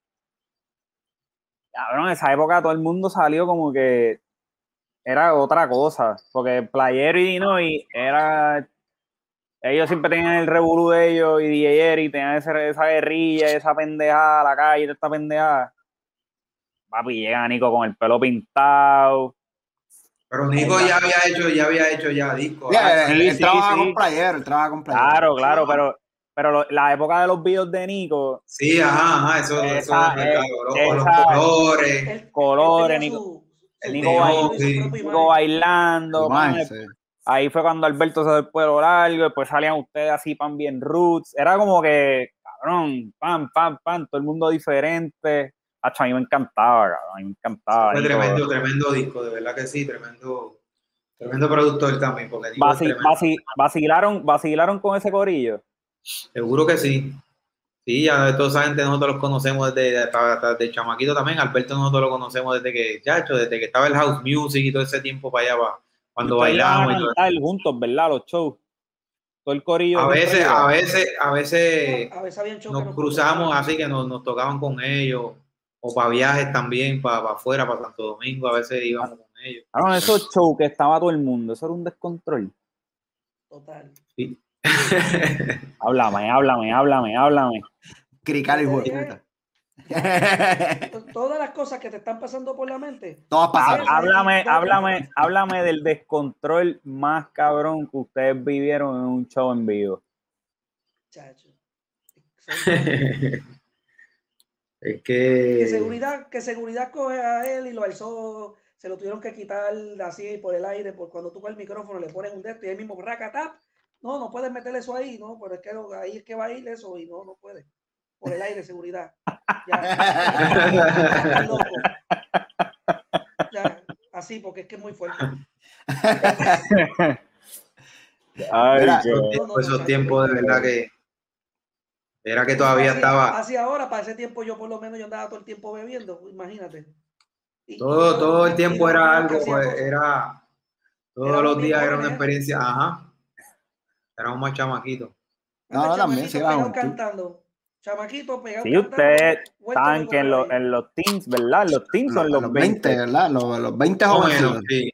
Speaker 2: cabrón, esa época todo el mundo salió como que era otra cosa, porque Playero y Dinoy era, ellos siempre tenían el revolú de ellos y DJ Eri tenían ese- esa guerrilla, esa pendejada, la calle, esta pendejada. Papi, llega Nico con el pelo pintado.
Speaker 4: Pero Nico ya había hecho, ya había hecho ya discos.
Speaker 3: Sí,
Speaker 4: Ah,
Speaker 3: él,
Speaker 2: sí,
Speaker 3: él
Speaker 2: sí,
Speaker 3: trabaja
Speaker 2: sí.
Speaker 3: con playero, él trabaja con playero.
Speaker 2: Claro, claro, pero pero lo- la época de los videos de Nico,
Speaker 4: Sí, ajá, ajá, eso,
Speaker 2: Esa,
Speaker 4: eso es
Speaker 2: eh,
Speaker 4: los, los
Speaker 2: esa-
Speaker 4: colores.
Speaker 2: Colores, Nico- Nico bailando, pan,
Speaker 3: sí.
Speaker 2: ahí fue cuando Alberto se dio el pelo largo, después salían ustedes así, pan bien roots, era como que, cabrón, pam, pam, pam, todo el mundo diferente, Hacho, a mí me encantaba, cabrón, a mí me encantaba.
Speaker 4: Fue tremendo, tremendo disco, de verdad que sí, tremendo, tremendo productor también, porque Nico es
Speaker 2: Vaci-
Speaker 4: tremendo.
Speaker 2: vaci- vacilaron, vacilaron con ese corillo.
Speaker 4: Seguro que sí. Sí, ya toda esa gente nosotros los conocemos desde, de chamaquito también. Alberto nosotros lo conocemos desde que, chacho, desde que estaba el house music y todo ese tiempo para allá, pa- cuando bailamos
Speaker 2: a
Speaker 4: y
Speaker 2: juntos, ¿verdad? Los shows. Todo el corillo.
Speaker 4: A veces, a veces, a veces
Speaker 5: A veces habían shows que
Speaker 4: nos cruzamos así que nos, nos tocaban con ellos, o para viajes también, para, afuera, para Santo Domingo, a veces íbamos con ellos.
Speaker 2: Cabrón, esos shows que estaba todo el mundo, eso era un descontrol.
Speaker 5: Total.
Speaker 4: Sí.
Speaker 2: Háblame, háblame, háblame, háblame.
Speaker 3: Crical y
Speaker 5: Eh,
Speaker 3: puta.
Speaker 5: To- Todas las cosas que te están pasando por la mente.
Speaker 3: Todas pasaron.
Speaker 5: Ah,
Speaker 2: Háblame, háblame, háblame del descontrol más cabrón que ustedes vivieron en un show en vivo.
Speaker 5: Chacho.
Speaker 4: es
Speaker 5: Que
Speaker 4: que
Speaker 5: seguridad, que seguridad coge a él y lo alzó, se lo tuvieron que quitar así por el aire, por cuando tú el micrófono le pones un dedo y él mismo racatap. No, no puedes meter eso ahí, no, pero es que lo- ahí es que va a ir eso y no, no puede. Por el aire, seguridad. Ya. Loco. Ya, así, porque es que es muy fuerte.
Speaker 2: Ay,
Speaker 5: No,
Speaker 4: esos tiempos de verdad que era que todavía
Speaker 5: Así-
Speaker 4: estaba
Speaker 5: Así ahora, para ese tiempo yo por lo menos yo andaba todo el tiempo bebiendo, imagínate. Y-
Speaker 4: todo,
Speaker 5: y-
Speaker 4: todo el tiempo era algo, pues, era todos los días era una experiencia, ajá. Éramos más chamaquitos.
Speaker 3: No, no,
Speaker 5: Este
Speaker 3: también,
Speaker 5: pegado
Speaker 3: juventud.
Speaker 5: cantando. Chamaquito pegado
Speaker 2: Sí,
Speaker 5: cantando,
Speaker 2: ustedes Saben que en, los- en los teens, ¿verdad? En los teens son
Speaker 3: Los,
Speaker 2: los,
Speaker 3: los
Speaker 2: 20.
Speaker 3: 20, ¿verdad? Los, los 20
Speaker 4: Más o
Speaker 3: jóvenes.
Speaker 4: menos, sí.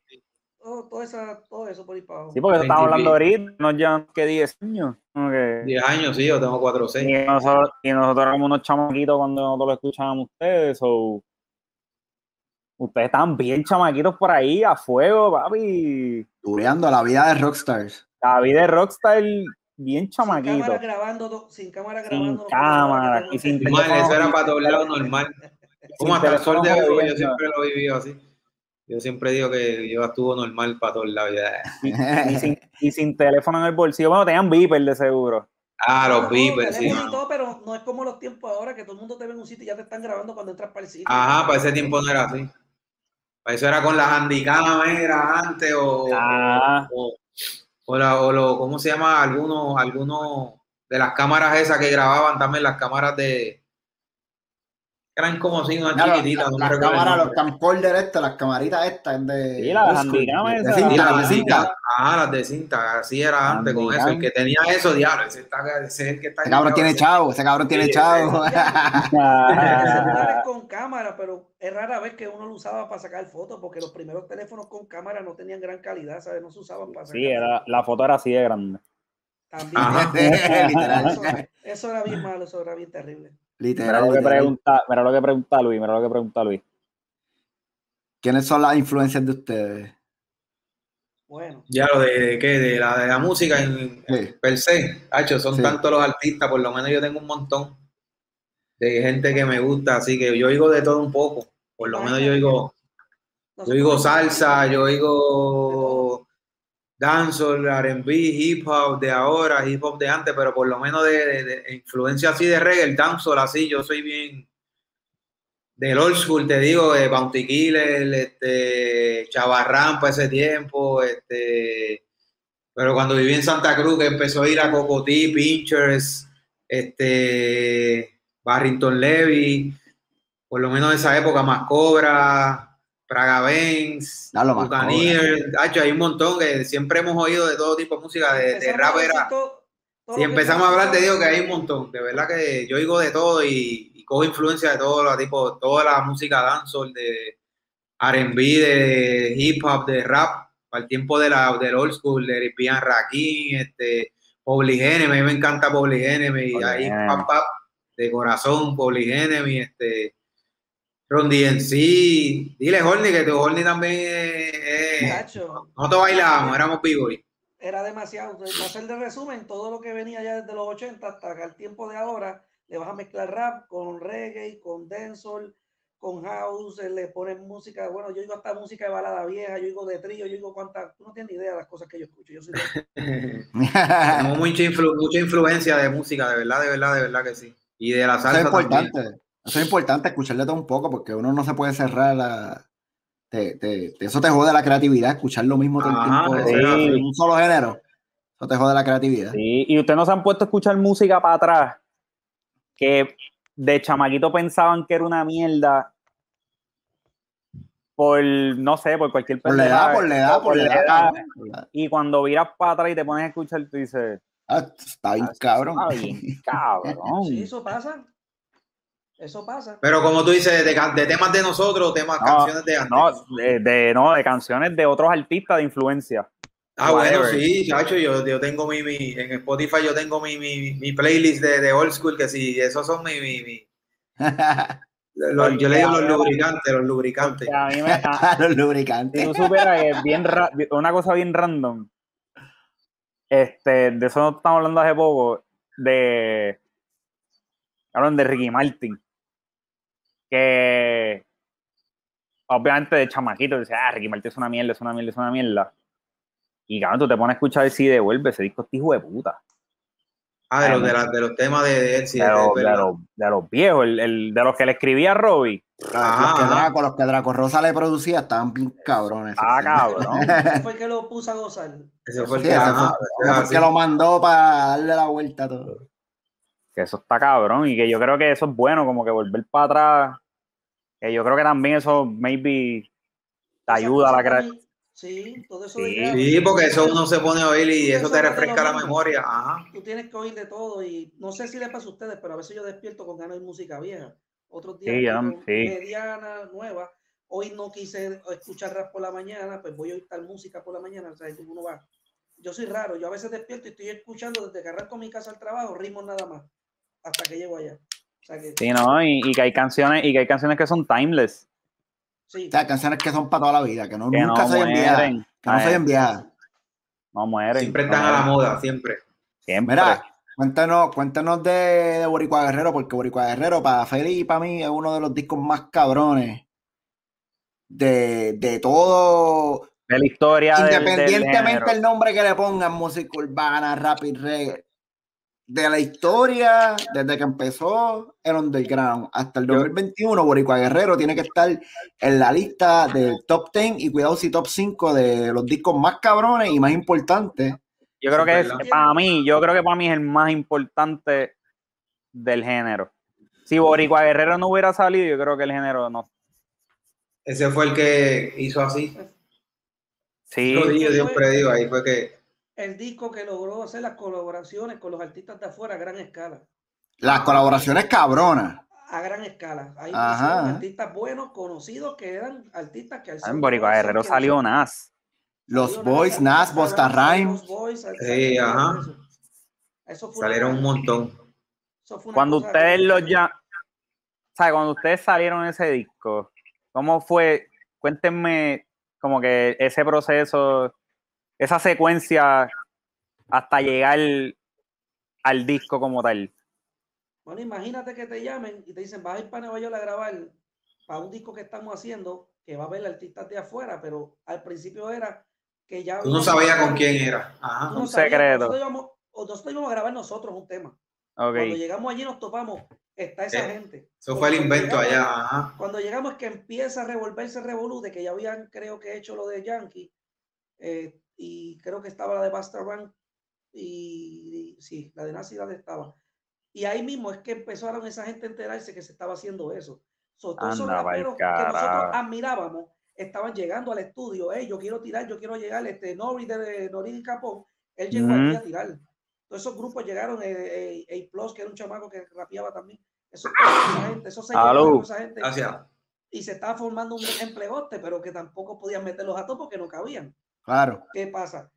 Speaker 5: Todo, todo, esa, todo eso por ahí para abajo.
Speaker 2: Sí, porque estamos
Speaker 4: 20 y
Speaker 2: hablando ahorita, nos llevan que 10 años. Como que-
Speaker 4: 10 años, sí, yo tengo 4 o 6.
Speaker 2: Y nosotros, y nosotros éramos unos chamaquitos cuando nosotros lo escuchábamos a ustedes. o ustedes estaban bien chamaquitos por ahí, a fuego, papi.
Speaker 3: Tureando la vida de rockstars.
Speaker 2: David de Rockstar, bien
Speaker 5: Sin
Speaker 2: chamaquito.
Speaker 5: cámara grabando, do- sin cámara grabando.
Speaker 2: Sin cámara y sin teléfono.
Speaker 4: eso era para todos lados normal. Como hasta el sol de hoy, yo siempre lo he vivido así. Yo siempre digo que yo estuvo normal para todos lados. ya.
Speaker 2: Y sin, y sin teléfono en el bolsillo. Bueno, tenían beeper de seguro.
Speaker 4: Ah, los
Speaker 5: no,
Speaker 4: beepers, sí.
Speaker 5: y todo, pero no es como los tiempos ahora que todo el mundo te ve en un sitio y ya te están grabando cuando entras para el sitio.
Speaker 4: Ajá, para ese tiempo no era así. Para eso era con las handicam, era antes, o,
Speaker 2: Ah.
Speaker 4: o, o, la- o lo, ¿cómo se llama? Algunos, algunos de las cámaras esas que grababan también, las cámaras de. Eran como así, unas
Speaker 3: Ya, la-
Speaker 4: chiquititas. no
Speaker 3: las cámaras, los
Speaker 4: nombre.
Speaker 3: camcorders estas, las camaritas estas de.
Speaker 2: Sí, las
Speaker 3: de- cinta, de cinta.
Speaker 4: Ajá, las de cinta, así era antes con eso. El que tenía eso, diablo, ese, está, ese es el que está.
Speaker 3: Ese cabrón tiene chavo, ese cabrón tiene
Speaker 4: Sí,
Speaker 3: chavo.
Speaker 5: Celulares con cámara, pero es rara vez que uno lo usaba para sacar fotos, porque los primeros teléfonos con cámara no tenían gran calidad, ¿sabes? No se usaban para sacar
Speaker 2: Sí, era,
Speaker 5: fotos.
Speaker 2: la foto era así de grande.
Speaker 5: También.
Speaker 4: Ajá.
Speaker 5: Eso, eso era bien malo, eso era bien terrible.
Speaker 2: Mira
Speaker 3: Literal,
Speaker 2: lo que pregunta, mira lo que pregunta Luis, mira lo que pregunta Luis.
Speaker 3: ¿Quiénes son las influencias de ustedes?
Speaker 5: Bueno,
Speaker 4: Ya lo de, de qué, de la, de la música en,
Speaker 3: Sí.
Speaker 4: per se, Hacho, son
Speaker 3: Sí.
Speaker 4: tantos los artistas, por lo menos yo tengo un montón de gente que me gusta, así que yo oigo de todo un poco. Por lo menos yo oigo, yo oigo salsa, yo oigo dancehall, R&B, hip hop de ahora, hip hop de antes, pero por lo menos de, de- influencia así de reggae, el dancehall así, yo soy bien del old school, te digo, Bounty Killer, este, Chavarrán para ese tiempo, este, pero cuando viví en Santa Cruz, que empezó a ir a Cocotí, Pinchers, este, Barrington Levy, por lo menos de esa época, más Cobra, Praga Benz, Hacho, hay un montón que siempre hemos oído de todo tipo de música, de, de rap era.
Speaker 5: todo- todo
Speaker 4: Si empezamos a hablar, te digo que hay un montón. De verdad que yo oigo de todo y, y cojo influencia de todo, lo tipo, toda la música dancehall, de R&B, de hip hop, de rap, para el tiempo de la, del old school, de Eric Pian Rakim, este, Public Enemy, a mí me encanta Public Enemy,
Speaker 2: Public
Speaker 4: ahí, pap, pap, de corazón, Public Enemy, este, Ron DNC, dile Horny que tu Horny también es- es-
Speaker 5: Chacho,
Speaker 4: nosotros bailábamos, éramos b
Speaker 5: era demasiado. Para hacer de resumen, todo lo que venía ya desde los 80 hasta el tiempo de ahora, le vas a mezclar rap con reggae, con dancehall, con house, eh, le ponen música, bueno, yo digo hasta música de balada vieja, yo digo de trío, yo digo cuántas, tú no tienes ni idea de las cosas que yo escucho. Yo soy de-
Speaker 4: Tenemos mucha, influ- mucha influencia de música, de verdad, de verdad, de verdad que sí. Y de la
Speaker 3: es
Speaker 4: salsa también.
Speaker 3: Eso es importante, escucharle todo un poco, porque uno no se puede cerrar la. te- te- te- eso te jode la creatividad, escuchar lo mismo todo el tiempo.
Speaker 2: sí.
Speaker 3: en Un solo género. Eso te jode la creatividad.
Speaker 2: Sí, y ustedes no se han puesto a escuchar música para atrás que de chamaquito pensaban que era una mierda por, no sé, por cualquier
Speaker 3: Por la edad, por la edad, por la edad. la edad.
Speaker 2: Y cuando viras para atrás y te pones a escuchar, tú dices,
Speaker 3: Ah, está bien, cabrón.
Speaker 2: "Ah, bien, cabrón.
Speaker 5: Sí, eso pasa. Eso pasa.
Speaker 4: Pero como tú dices, de, temas de nosotros, temas,
Speaker 2: No,
Speaker 4: canciones de antes.
Speaker 2: No, de, de- no, de canciones de otros artistas de influencia.
Speaker 4: ah, bueno, sí, chacho, yo, yo tengo mi, mi, en Spotify yo tengo mi, mi, mi playlist de, de old school, que sí, esos son mi, mi, mi- los- yo le digo los lubricantes, los lubricantes.
Speaker 2: A mí me,
Speaker 3: Los
Speaker 2: si
Speaker 3: lubricantes.
Speaker 2: tú supieras que es bien ra- una cosa bien random, este, de eso no estamos hablando hace poco, de, hablan de Ricky Martin, que obviamente de chamaquito dice, ah, Ricky Martin es una mierda, es una mierda, es una mierda. Y cabrón, tú te pones a escuchar el sí devuelve, ese disco es hijo de puta.
Speaker 4: Ah, de los, de, la- de los temas de, de
Speaker 2: de, los, de, los, de los viejos, el, el- de los que le escribía a Robbie.
Speaker 4: Ajá,
Speaker 3: los, que. Draco, los que Draco Rosa le producía estaban bien cabrones.
Speaker 2: Ah, cabrón.
Speaker 5: Ese fue el que lo puso a gozar.
Speaker 4: Ese fue el
Speaker 3: Sí,
Speaker 4: que, ajá,
Speaker 3: fue-
Speaker 4: así.
Speaker 3: que lo mandó para darle la vuelta a todo.
Speaker 2: Que eso está cabrón y que yo creo que eso es bueno, como que volver para atrás. Que yo creo que también eso maybe te ayuda a la creatividad.
Speaker 5: Sí, todo eso
Speaker 2: Sí.
Speaker 5: de.
Speaker 4: Sí, porque eso uno se pone a oír y eso
Speaker 5: Eso
Speaker 4: te refresca la memoria. Ajá.
Speaker 5: Tú tienes que oír de todo y no sé si les pasa a ustedes, pero a veces yo despierto con ganas de música vieja. Otros días
Speaker 2: Sí, yo
Speaker 5: quiero
Speaker 2: tam- sí.
Speaker 5: mediana, nueva. Hoy no quise escuchar rap por la mañana, pues voy a oír tal música por la mañana. O sea, uno va. Yo soy raro, yo a veces despierto y estoy escuchando desde que arranco mi casa al trabajo, ritmos nada más, hasta que llego allá. O sea que,
Speaker 2: Sí, ¿no? Y, y que hay canciones, y que hay canciones que son timeless,
Speaker 5: sí.
Speaker 3: O sea, canciones que son para toda la vida, que no,
Speaker 2: que
Speaker 3: nunca
Speaker 2: no
Speaker 3: se enviadas. Que no se enviadas.
Speaker 2: No mueren.
Speaker 4: Siempre
Speaker 2: no
Speaker 4: están a la moda, siempre.
Speaker 2: Siempre.
Speaker 3: Mira, cuéntanos, cuéntanos de, de Boricua Guerrero, porque Boricua Guerrero para Feli y para mí es uno de los discos más cabrones de, de todo,
Speaker 2: de la historia del- del
Speaker 3: independientemente
Speaker 2: género.
Speaker 3: el nombre que le pongan, música urbana, rap y reggae, de la historia, desde que empezó el underground hasta el
Speaker 4: Yo-
Speaker 3: 2021, Boricua Guerrero tiene que estar en la lista del top 10 y cuidado si top 5 de los discos más cabrones y más importantes.
Speaker 2: Yo creo que es, para mí, yo creo que para mí es el más importante del género. Si Boricua Guerrero no hubiera salido, yo creo que el género no.
Speaker 4: Ese fue el que hizo así.
Speaker 2: Sí,
Speaker 4: Lo digo, siempre digo, ahí fue que.
Speaker 5: El disco que logró hacer las colaboraciones con los artistas de afuera a gran escala.
Speaker 3: Las colaboraciones cabronas.
Speaker 5: A gran escala. Pusieron artistas buenos, conocidos, que eran artistas que...
Speaker 2: en Boricua Guerrero salió Nas.
Speaker 3: Los Boys, Nas, Busta Rhymes.
Speaker 4: Sí, ajá.
Speaker 5: Eso fue
Speaker 4: Salieron un montón.
Speaker 5: eso fue una
Speaker 2: Cuando ustedes los ya, o sea, cuando ustedes salieron ese disco, ¿cómo fue? Cuéntenme como que ese proceso, esa secuencia hasta llegar al disco como tal.
Speaker 5: Bueno, imagínate que te llamen y te dicen, vas a ir para Nueva York a grabar para un disco que estamos haciendo, que va a haber artistas de afuera, pero al principio era que ya...
Speaker 4: Tú no sabías con quién era. Ajá.
Speaker 5: Tú no
Speaker 2: Un secreto.
Speaker 5: Nosotros íbamos, o nosotros íbamos a grabar nosotros un tema. Cuando llegamos allí nos topamos, está esa
Speaker 4: Eh,
Speaker 5: gente.
Speaker 4: Eso fue el invento
Speaker 5: llegamos-
Speaker 4: allá. Ajá.
Speaker 5: Cuando llegamos es que empieza a revolverse Revolu, de que ya habían, creo que hecho lo de Yankee, eh, y creo que estaba la de Busta Rhymes, y, y sí, la de la de estaba. Y ahí mismo es que empezaron esa gente a enterarse que se estaba haciendo eso. So, todos esos raperos que nosotros admirábamos estaban llegando al estudio, hey, yo quiero tirar, yo quiero llegar, este Nori de Nori Capón, él llegó aquí
Speaker 2: Ujú.
Speaker 5: a tirar. Todos esos grupos llegaron, eh, eh, A Plus, que era un chamaco que rapeaba también. Eso, esa gente, eso se esa gente
Speaker 4: Gracias.
Speaker 5: y se estaba formando un empleote, pero que tampoco podían meterlos a todos porque no cabían.
Speaker 3: Claro.
Speaker 5: ¿Qué pasa?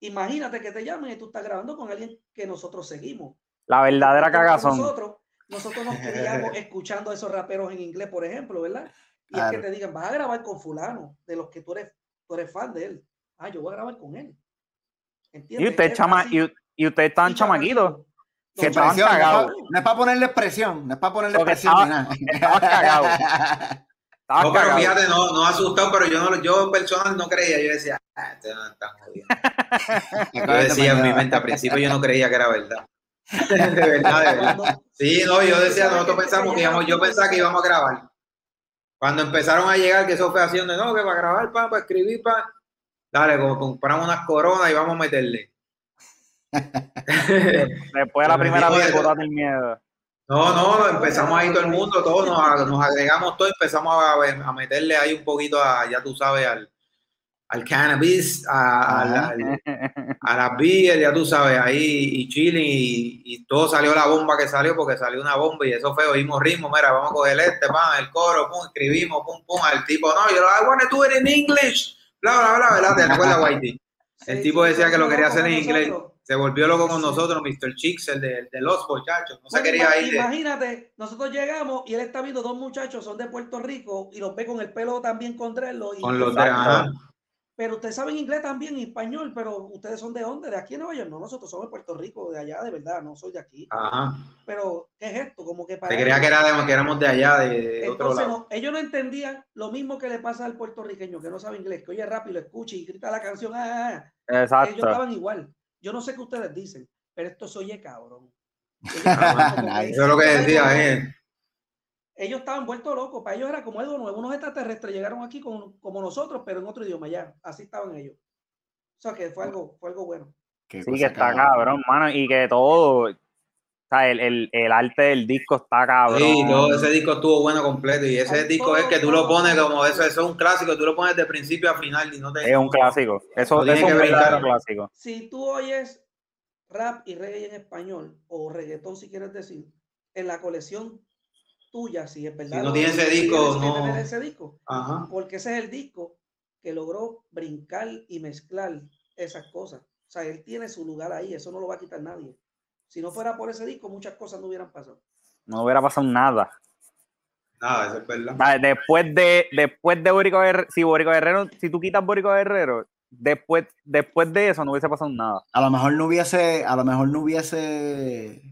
Speaker 5: Imagínate que te llamen y tú estás grabando con alguien que nosotros seguimos.
Speaker 2: La verdadera cagazón.
Speaker 5: Nosotros, nosotros nos criamos escuchando a esos raperos en inglés, por ejemplo, ¿verdad? Y es que te digan, vas a grabar con fulano, de los que tú eres, tú eres fan de él. Ah, yo voy a grabar con él. ¿Entiendes?
Speaker 2: Y ustedes
Speaker 5: Es
Speaker 2: chama, y, y ustedes estaban
Speaker 5: Y
Speaker 2: chamaquitos.
Speaker 5: chamaquito.
Speaker 2: Que estaban
Speaker 3: Presión, no, es
Speaker 2: cagados.
Speaker 3: no es para ponerle presión, no es para ponerle
Speaker 2: Porque
Speaker 3: presión.
Speaker 2: estaba- cagado.
Speaker 4: No, pero fíjate, no, no asustado, pero yo no, yo personal no creía. Yo decía, ah, este no está jodiendo. Yo decía en mi mente, al principio yo no creía que era verdad. De verdad, de verdad. Sí, no, yo decía,
Speaker 5: ¿Sabes
Speaker 4: nosotros pensamos que íbamos, yo pensaba que íbamos a grabar. Cuando empezaron a llegar, que eso fue haciendo, no, que para grabar, pa, para escribir, pa, dale, como compramos unas coronas y vamos a meterle.
Speaker 2: Después de la primera vez, el miedo.
Speaker 4: No, no, empezamos ahí todo el mundo, todos nos, nos agregamos todo, empezamos a, a meterle ahí un poquito a, ya tú sabes, al, al cannabis, a, a la-
Speaker 3: Ajá.
Speaker 4: al- a las beer, ya tú sabes, ahí y chilling y, y todo salió la bomba que salió porque salió una bomba y eso fue, oímos ritmo, mira, vamos a coger este, pan, el coro, pum, escribimos, pum, pum, al tipo, no, yo I want to do it in English, bla, bla, bla, ¿verdad? ¿Te recuerdas, Whitey? El tipo decía que lo quería hacer en inglés. Se volvió loco con
Speaker 5: Sí.
Speaker 4: nosotros, Mr. Chicks, el de, de los muchachos, no se quería
Speaker 5: ima-
Speaker 4: ir.
Speaker 5: Imagínate, nosotros llegamos y él está viendo dos muchachos, son de Puerto Rico y los ve con el pelo también con y-
Speaker 4: Con los de.
Speaker 5: Pero ustedes saben inglés también y español, pero ustedes son de dónde? De aquí en Nueva York. No, nosotros somos de Puerto Rico, de allá, de verdad, no soy de aquí.
Speaker 4: Ajá.
Speaker 5: Pero, ¿qué es esto? Como que para
Speaker 4: Se creía que, era de- que éramos de allá, de, de otro
Speaker 5: Entonces,
Speaker 4: lado.
Speaker 5: no, ellos no entendían lo mismo que le pasa al puertorriqueño que no sabe inglés, que oye rápido, lo escucha y grita la canción. ah, ah, ah. Ellos
Speaker 2: Exacto.
Speaker 5: estaban igual. Yo no sé qué ustedes dicen, pero esto se oye cabrón.
Speaker 4: Eso es lo que decía, eh.
Speaker 5: Ellos estaban vueltos locos. Para ellos era como algo nuevo. Unos extraterrestres llegaron aquí con- como nosotros, pero en otro idioma ya. Así estaban ellos. O sea que fue algo, fue algo bueno.
Speaker 3: Qué
Speaker 2: Sí, que está cabrón, mano. Y que todo. Sea, el, el, el arte del disco está cabrón.
Speaker 4: Sí, todo ese disco estuvo bueno completo y ese disco es que tú lo pones como eso, eso es un clásico, tú lo pones de principio a final y no te...
Speaker 2: Es un clásico. Eso,
Speaker 4: No
Speaker 2: eso es un clásico.
Speaker 5: Si tú oyes rap y reggae en español, o reggaetón si quieres decir, en la colección tuya, si es verdad.
Speaker 4: Si no tiene ese disco, no.
Speaker 5: tener ese disco.
Speaker 4: Ajá.
Speaker 5: porque ese es el disco que logró brincar y mezclar esas cosas. O sea, él tiene su lugar ahí, eso no lo va a quitar nadie. Si no fuera por ese disco, muchas cosas no hubieran pasado.
Speaker 2: No hubiera pasado nada.
Speaker 4: Nada, eso es verdad.
Speaker 2: Vale, Después de, después de Borico Guerrero, si Borico Guerrero, si tú quitas Borico Guerrero, después, después de eso no hubiese pasado nada.
Speaker 3: A lo mejor no hubiese, a lo mejor no hubiese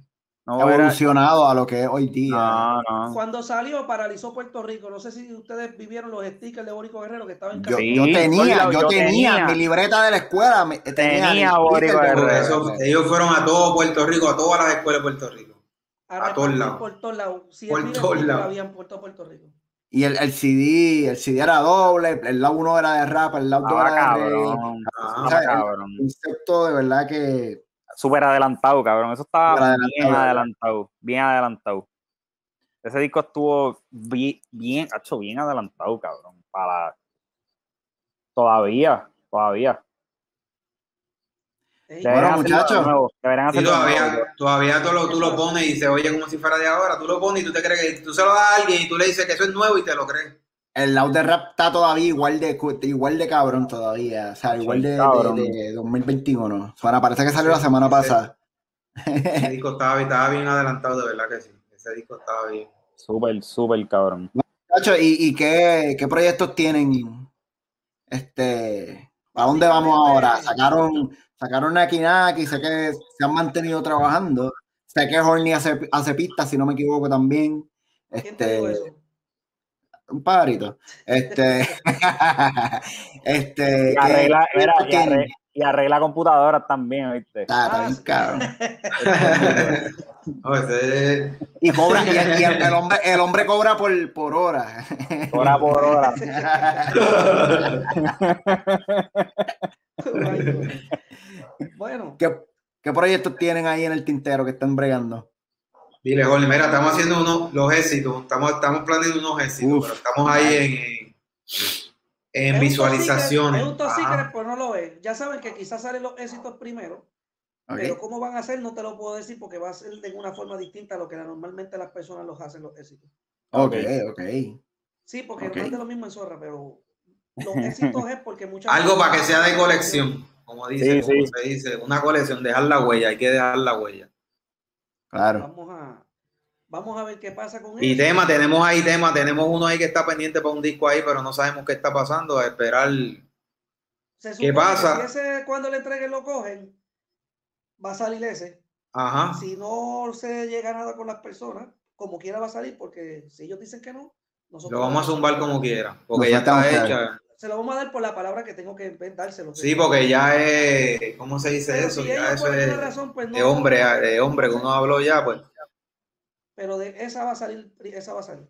Speaker 2: No
Speaker 3: evolucionado a lo que es hoy día.
Speaker 2: no, no.
Speaker 5: Cuando salió, paralizó Puerto Rico. No sé si ustedes vivieron los stickers de Borico Guerrero que estaban en
Speaker 3: Yo,
Speaker 2: Sí,
Speaker 3: yo tenía,
Speaker 2: yo
Speaker 3: yo tenía,
Speaker 2: tenía.
Speaker 3: mi libreta de la escuela, tenía,
Speaker 2: Tenía Borico
Speaker 3: sticker de
Speaker 2: Guerrero.
Speaker 4: Eso, ellos fueron a todo Puerto Rico, a todas las escuelas de Puerto Rico. a todos lados.
Speaker 5: Por todos lados. Si
Speaker 4: Por todos lados.
Speaker 5: habían puesto Puerto Rico.
Speaker 3: Y el, el CD, el CD era doble, el lado uno era de rap, el lado dos
Speaker 2: Estaba
Speaker 3: era de reggae.
Speaker 2: cabrón. Cabrón.
Speaker 3: Concepto de verdad que
Speaker 2: Súper adelantado, cabrón. Eso estaba bien
Speaker 3: adelantado.
Speaker 2: Bien adelantado. Ese disco estuvo bien, bien, hecho bien adelantado, cabrón. Para. Todavía, todavía.
Speaker 5: Ey,
Speaker 3: Bueno, muchachos.
Speaker 4: todavía, todavía tú lo, tú lo pones y se oye como si fuera de ahora. Tú lo pones y tú te crees que tú se lo das a alguien y tú le dices que eso es nuevo y te lo crees.
Speaker 3: El lado de rap está todavía igual de igual de cabrón todavía, o sea, igual de, de-
Speaker 2: Cabrón.
Speaker 3: de 2021. Suena, parece que salió la semana pasada.
Speaker 4: Ese disco estaba, estaba bien adelantado, de verdad que sí. Ese disco estaba bien.
Speaker 2: Súper, súper cabrón.
Speaker 3: Muchachos, ¿y, y qué, qué proyectos tienen? Este, ¿a dónde vamos ahora? Sacaron, sacaron Naki Naki, sé que se han mantenido trabajando. Sé que Horny hace, hace pistas, si no me equivoco también.
Speaker 5: ¿Quién te dijo
Speaker 3: Este,
Speaker 5: eso?
Speaker 3: Un pajarito. Este, este,
Speaker 2: Y
Speaker 3: ¿qué
Speaker 2: arregla, mira, y, y arregla computadoras también, ¿viste?
Speaker 3: Está, está
Speaker 5: Ah,
Speaker 4: ese-
Speaker 3: Y cobra, y, el, y el- el hombre, el hombre cobra por, por hora.
Speaker 2: Hora por hora.
Speaker 5: bueno,
Speaker 3: ¿Qué, ¿Qué proyectos tienen ahí en el tintero que están bregando?
Speaker 4: Dile, Jorge, mira, estamos haciendo unos, los éxitos, estamos, estamos planeando unos éxitos,
Speaker 3: Uf.
Speaker 4: pero estamos ahí en, en, en
Speaker 5: es un
Speaker 4: visualizaciones.
Speaker 5: Es un top secret, pues no lo es. Ya saben que quizás salen los éxitos primero, pero cómo van a ser no te lo puedo decir porque va a ser de una forma distinta a lo que normalmente las personas los hacen los éxitos.
Speaker 3: Ok, ok.
Speaker 5: Sí, porque
Speaker 3: Ok.
Speaker 5: no es de lo mismo en Zorra, pero los éxitos es porque muchas
Speaker 4: Algo para que sea de colección, como dice,
Speaker 2: Sí,
Speaker 4: como
Speaker 2: sí.
Speaker 4: se dice, una colección, dejar la huella, hay que dejar la huella.
Speaker 3: Claro.
Speaker 5: Vamos a, vamos a ver qué pasa con
Speaker 4: Y
Speaker 5: eso.
Speaker 4: tema, tenemos ahí tema, tenemos uno ahí que está pendiente para un disco ahí, pero no sabemos qué está pasando, a esperar
Speaker 5: Se
Speaker 4: ¿Qué
Speaker 5: que
Speaker 4: pasa?
Speaker 5: Si ese cuando le entreguen lo cogen, va a salir ese.
Speaker 4: Ajá.
Speaker 5: Si no se llega a nada con las personas, como quiera va a salir, porque si ellos dicen que no, nosotros
Speaker 4: Lo vamos a zumbar como quiera, porque
Speaker 3: Nos
Speaker 4: ya está hecha.
Speaker 5: Se lo vamos a dar por la palabra que tengo que dárselo.
Speaker 4: Sí, porque ya es, ¿cómo se dice
Speaker 5: Pero
Speaker 4: eso?
Speaker 5: si
Speaker 4: Ya eso es
Speaker 5: razón, pues no-
Speaker 4: de hombre, de hombre que uno habló ya, pues.
Speaker 5: Pero de esa va a salir, esa va a salir.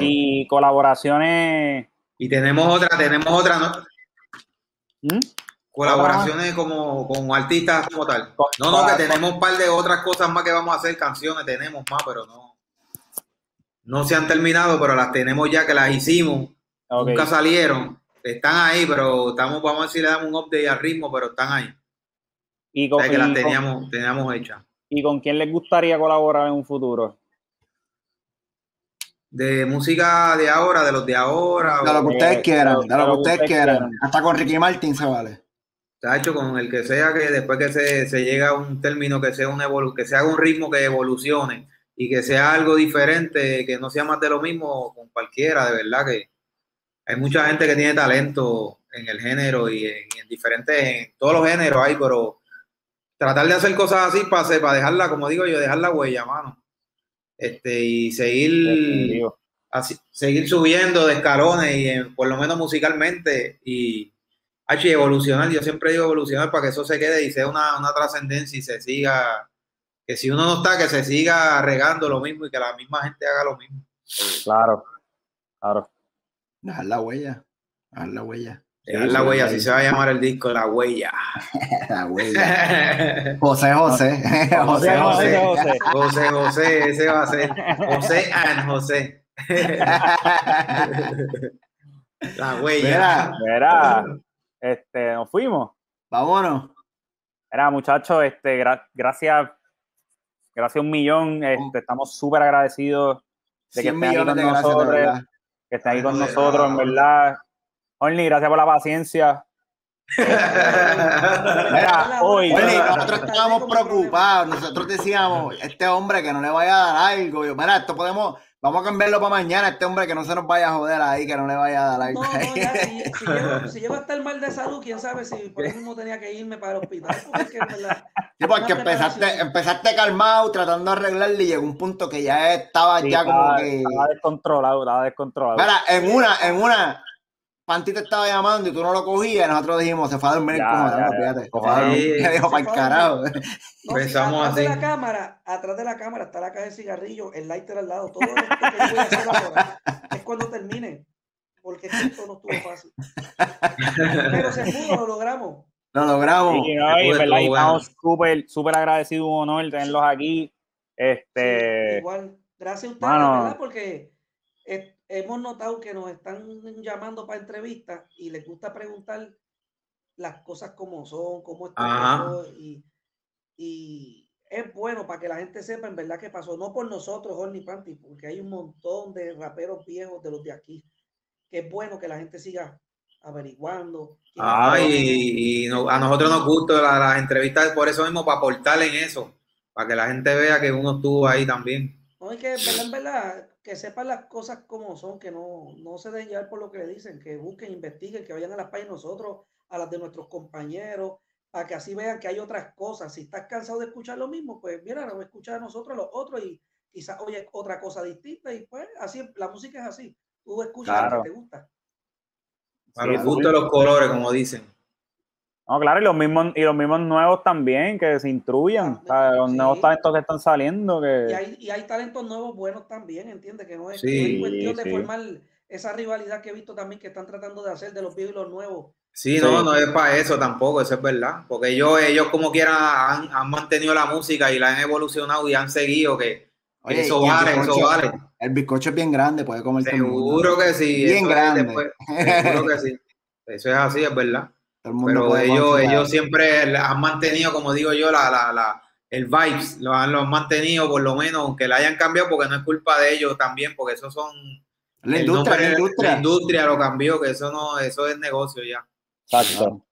Speaker 2: Y colaboraciones.
Speaker 4: Y tenemos otra, tenemos otra, ¿no?
Speaker 2: ¿Mm?
Speaker 4: Colaboraciones como con artistas como tal. No, no, que tenemos un par de otras cosas más que vamos a hacer, canciones, tenemos más, pero no. No se han terminado, pero las tenemos ya que las hicimos. Nunca salieron. Están ahí, pero estamos, vamos a ver si le damos un update al ritmo, pero están ahí.
Speaker 2: Y
Speaker 4: O
Speaker 2: con,
Speaker 4: sea, que las
Speaker 2: con-
Speaker 4: teníamos, teníamos hechas.
Speaker 2: ¿Y con quién les gustaría colaborar en un futuro?
Speaker 4: De música de ahora, de los de ahora.
Speaker 3: De lo que ustedes
Speaker 2: Eh,
Speaker 3: quieran,
Speaker 2: de
Speaker 3: de lo que ustedes quieran. Hasta con Ricky Martin se vale.
Speaker 4: Está hecho con el que sea que después que se, se llega a un término que sea un evolu que se haga un ritmo que evolucione y que sea algo diferente, que no sea más de lo mismo con cualquiera, de verdad que hay mucha gente que tiene talento en el género y en, en diferentes, en todos los géneros hay, pero tratar de hacer cosas así para, para dejarla, como digo yo, dejar la huella, mano. Este, y seguir así- seguir subiendo de escalones y por lo menos musicalmente y, evolucionar, yo siempre digo evolucionar para que eso se quede y sea una, una trascendencia y se siga, que si uno no está, que se siga regando lo mismo y que la misma gente haga lo mismo.
Speaker 2: Claro. Claro.
Speaker 3: Dejar la huella. Dejar la huella.
Speaker 4: Dejar la huella, así se va a llamar el disco, la huella.
Speaker 3: La huella. José José. José
Speaker 2: José,
Speaker 3: José.
Speaker 2: José.
Speaker 4: José, ese va a ser José and José. La huella.
Speaker 3: Mira,
Speaker 2: Mira, este, nos fuimos.
Speaker 3: vámonos.
Speaker 2: Mira, muchachos, este, gra- gracias, gracias un millón. Este, estamos súper agradecidos de que
Speaker 3: 100
Speaker 2: estén aquí
Speaker 3: millones
Speaker 2: con nosotros. Que estén aquí con nosotros, en
Speaker 4: verdad.
Speaker 2: Orly, gracias por la paciencia. Mira, hoy-
Speaker 3: Oye, nosotros estábamos preocupados, nosotros decíamos, este hombre que no le vaya a dar algo, yo, mira, esto podemos, vamos a cambiarlo para mañana, este hombre que no se nos vaya a joder ahí, que no le vaya a dar.
Speaker 5: No, no, ya, si, si llego, si llego a estar mal de salud, quién sabe si por eso mismo tenía que irme para el hospital. Porque
Speaker 3: Sí, porque empezaste, empezaste calmado, tratando de arreglarle y llegó un punto que ya estaba
Speaker 2: Sí,
Speaker 3: ya como que...
Speaker 2: estaba descontrolado, estaba descontrolado.
Speaker 3: Mira, en una, en una, Panty te estaba llamando y tú no lo cogías y nosotros dijimos, se fue a dormir el
Speaker 2: Ya,
Speaker 3: fíjate. Se fue. Me dijo, para el carajo.
Speaker 5: No,
Speaker 4: Pensamos
Speaker 5: atrás de
Speaker 4: así.
Speaker 5: la cámara, atrás de la cámara está la caja de cigarrillos, el lighter al lado. Todo esto que yo voy a hacer ahora es cuando termine, porque esto no estuvo fácil. Pero se pudo, lo logramos.
Speaker 3: Lo logramos.
Speaker 2: Sí, no, y,
Speaker 4: Estuvo
Speaker 2: ¿verdad? Y
Speaker 4: bueno.
Speaker 2: estamos súper, súper agradecidos, un honor tenerlos aquí.
Speaker 5: Sí,
Speaker 2: Este,
Speaker 5: igual, gracias a ustedes,
Speaker 2: mano.
Speaker 5: ¿verdad? Porque eh, hemos notado que nos están llamando para entrevistas y les gusta preguntar las cosas como son, cómo están y, y es bueno para que la gente sepa en verdad qué pasó, no por nosotros, Horny Panty, porque hay un montón de raperos viejos de los de aquí, que es bueno que la gente siga averiguando.
Speaker 4: Ah, y, y no- a nosotros nos gustan la- las entrevistas por eso mismo, para aportar en eso, para que la gente vea que uno estuvo ahí también.
Speaker 5: No, y que en verdad, en verdad, que sepan las cosas como son, que no, no se dejen llevar por lo que le dicen, que busquen, investiguen, que vayan a las páginas nosotros, a las de nuestros compañeros, para que así vean que hay otras cosas. Si estás cansado de escuchar lo mismo, pues mira, no escuchar a nosotros los otros y quizás oye otra cosa distinta y pues así, la música es así. Tú escuchas lo
Speaker 2: Claro.
Speaker 5: que te gusta.
Speaker 4: A
Speaker 2: Sí,
Speaker 4: los
Speaker 2: full.
Speaker 4: gustos de los colores, como dicen.
Speaker 2: No, claro, y los mismos, y los mismos nuevos también, que se instruyan. Los
Speaker 5: sí.
Speaker 2: nuevos talentos que están saliendo,
Speaker 5: Y
Speaker 2: que
Speaker 5: hay, y hay talentos nuevos buenos también, ¿entiendes? Que no es,
Speaker 4: Sí,
Speaker 5: no es cuestión de formar esa rivalidad que he visto también que están tratando de hacer de los viejos y los nuevos.
Speaker 4: Sí, no, no es para eso tampoco, eso es verdad. Porque ellos, ellos como quieran, han, han mantenido la música y la han evolucionado y han seguido, que,
Speaker 3: Oye,
Speaker 4: eso
Speaker 3: y
Speaker 4: vale, eso vale.
Speaker 3: El bizcocho es bien grande, puede comer todo el mundo.
Speaker 4: Seguro que sí.
Speaker 3: Bien
Speaker 4: es
Speaker 3: grande.
Speaker 4: después- seguro que sí. Eso es así, es verdad.
Speaker 3: Todo el mundo
Speaker 4: Pero
Speaker 3: puede
Speaker 4: ellos, ellos siempre han mantenido, como digo yo, la, la, la, el vibes, lo han, lo han mantenido por lo menos, aunque la hayan cambiado, porque no es culpa de ellos también, porque eso son...
Speaker 3: La industria,
Speaker 4: nombre-
Speaker 3: la industria.
Speaker 4: la industria lo cambió, que eso no, eso es negocio ya.
Speaker 2: Exacto.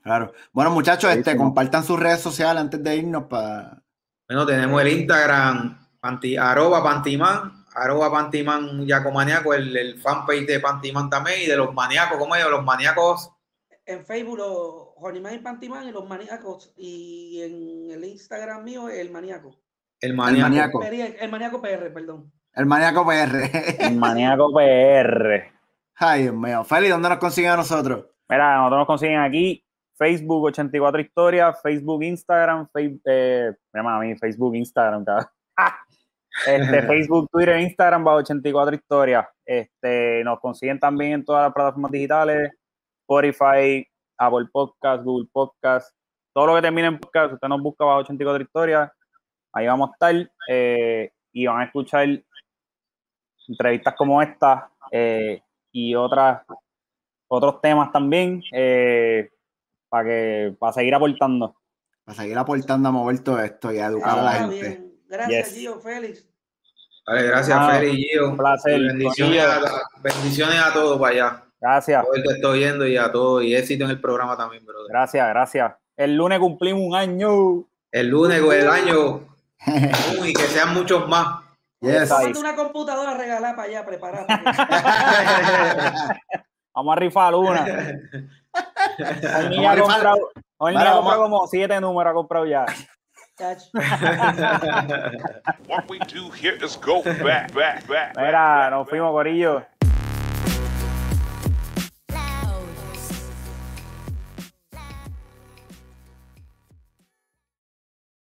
Speaker 3: Claro. Bueno, muchachos,
Speaker 2: Sí,
Speaker 3: este,
Speaker 2: sí.
Speaker 3: compartan sus redes sociales antes de irnos para.
Speaker 4: Bueno, tenemos el Instagram, panti, arroba pantiman, arroba pantiman yacomaniaco, el, el fanpage de pantiman también, y de los maníacos, ¿cómo es? Los maníacos,
Speaker 5: en Facebook, los Juanimán y Pantimán y los maníacos. Y en el Instagram mío, el maníaco.
Speaker 4: El
Speaker 3: El
Speaker 4: maníaco.
Speaker 5: El maníaco PR, perdón.
Speaker 3: El maníaco PR.
Speaker 2: El maníaco PR.
Speaker 3: Ay, Dios mío. Feli, ¿dónde nos consiguen a nosotros?
Speaker 2: Mira, nosotros nos consiguen aquí Facebook 84 Historias, Facebook, Instagram, Facebook, eh, mira, a mí, Facebook, Instagram, cabrón. Este, Facebook, Twitter, Instagram, bajo 84 Historias. Este, nos consiguen también en todas las plataformas digitales, Spotify, Apple Podcast, Google Podcast, todo lo que termine en podcast, usted nos busca bajo 84 Historias, ahí vamos a estar eh, y van a escuchar entrevistas como esta eh, y otras otros temas también eh, para que para seguir aportando.
Speaker 3: Para seguir aportando a mover todo esto y a educar a la
Speaker 2: Ah,
Speaker 3: gente.
Speaker 5: bien. Gracias,
Speaker 2: Yes.
Speaker 5: Gio, Félix.
Speaker 4: Vale, gracias,
Speaker 2: Ah,
Speaker 4: Feli y Gio.
Speaker 2: un placer.
Speaker 4: Bendiciones a, bendiciones a todos para allá.
Speaker 2: Gracias,
Speaker 4: Todo el que estoy viendo y a todos. Y éxito en el programa también, brother.
Speaker 2: gracias, gracias. El lunes cumplimos un año.
Speaker 4: El lunes o el año. uh, y que sean muchos más.
Speaker 3: Yes.
Speaker 5: Una computadora regalada para allá, preparada.
Speaker 2: Vamos a rifar una. Hoy ni ha comprado, hoy comprado como siete números, ha comprado ya.
Speaker 1: What we do here is go back, back, back.
Speaker 2: Mira, nos fuimos, Corillo.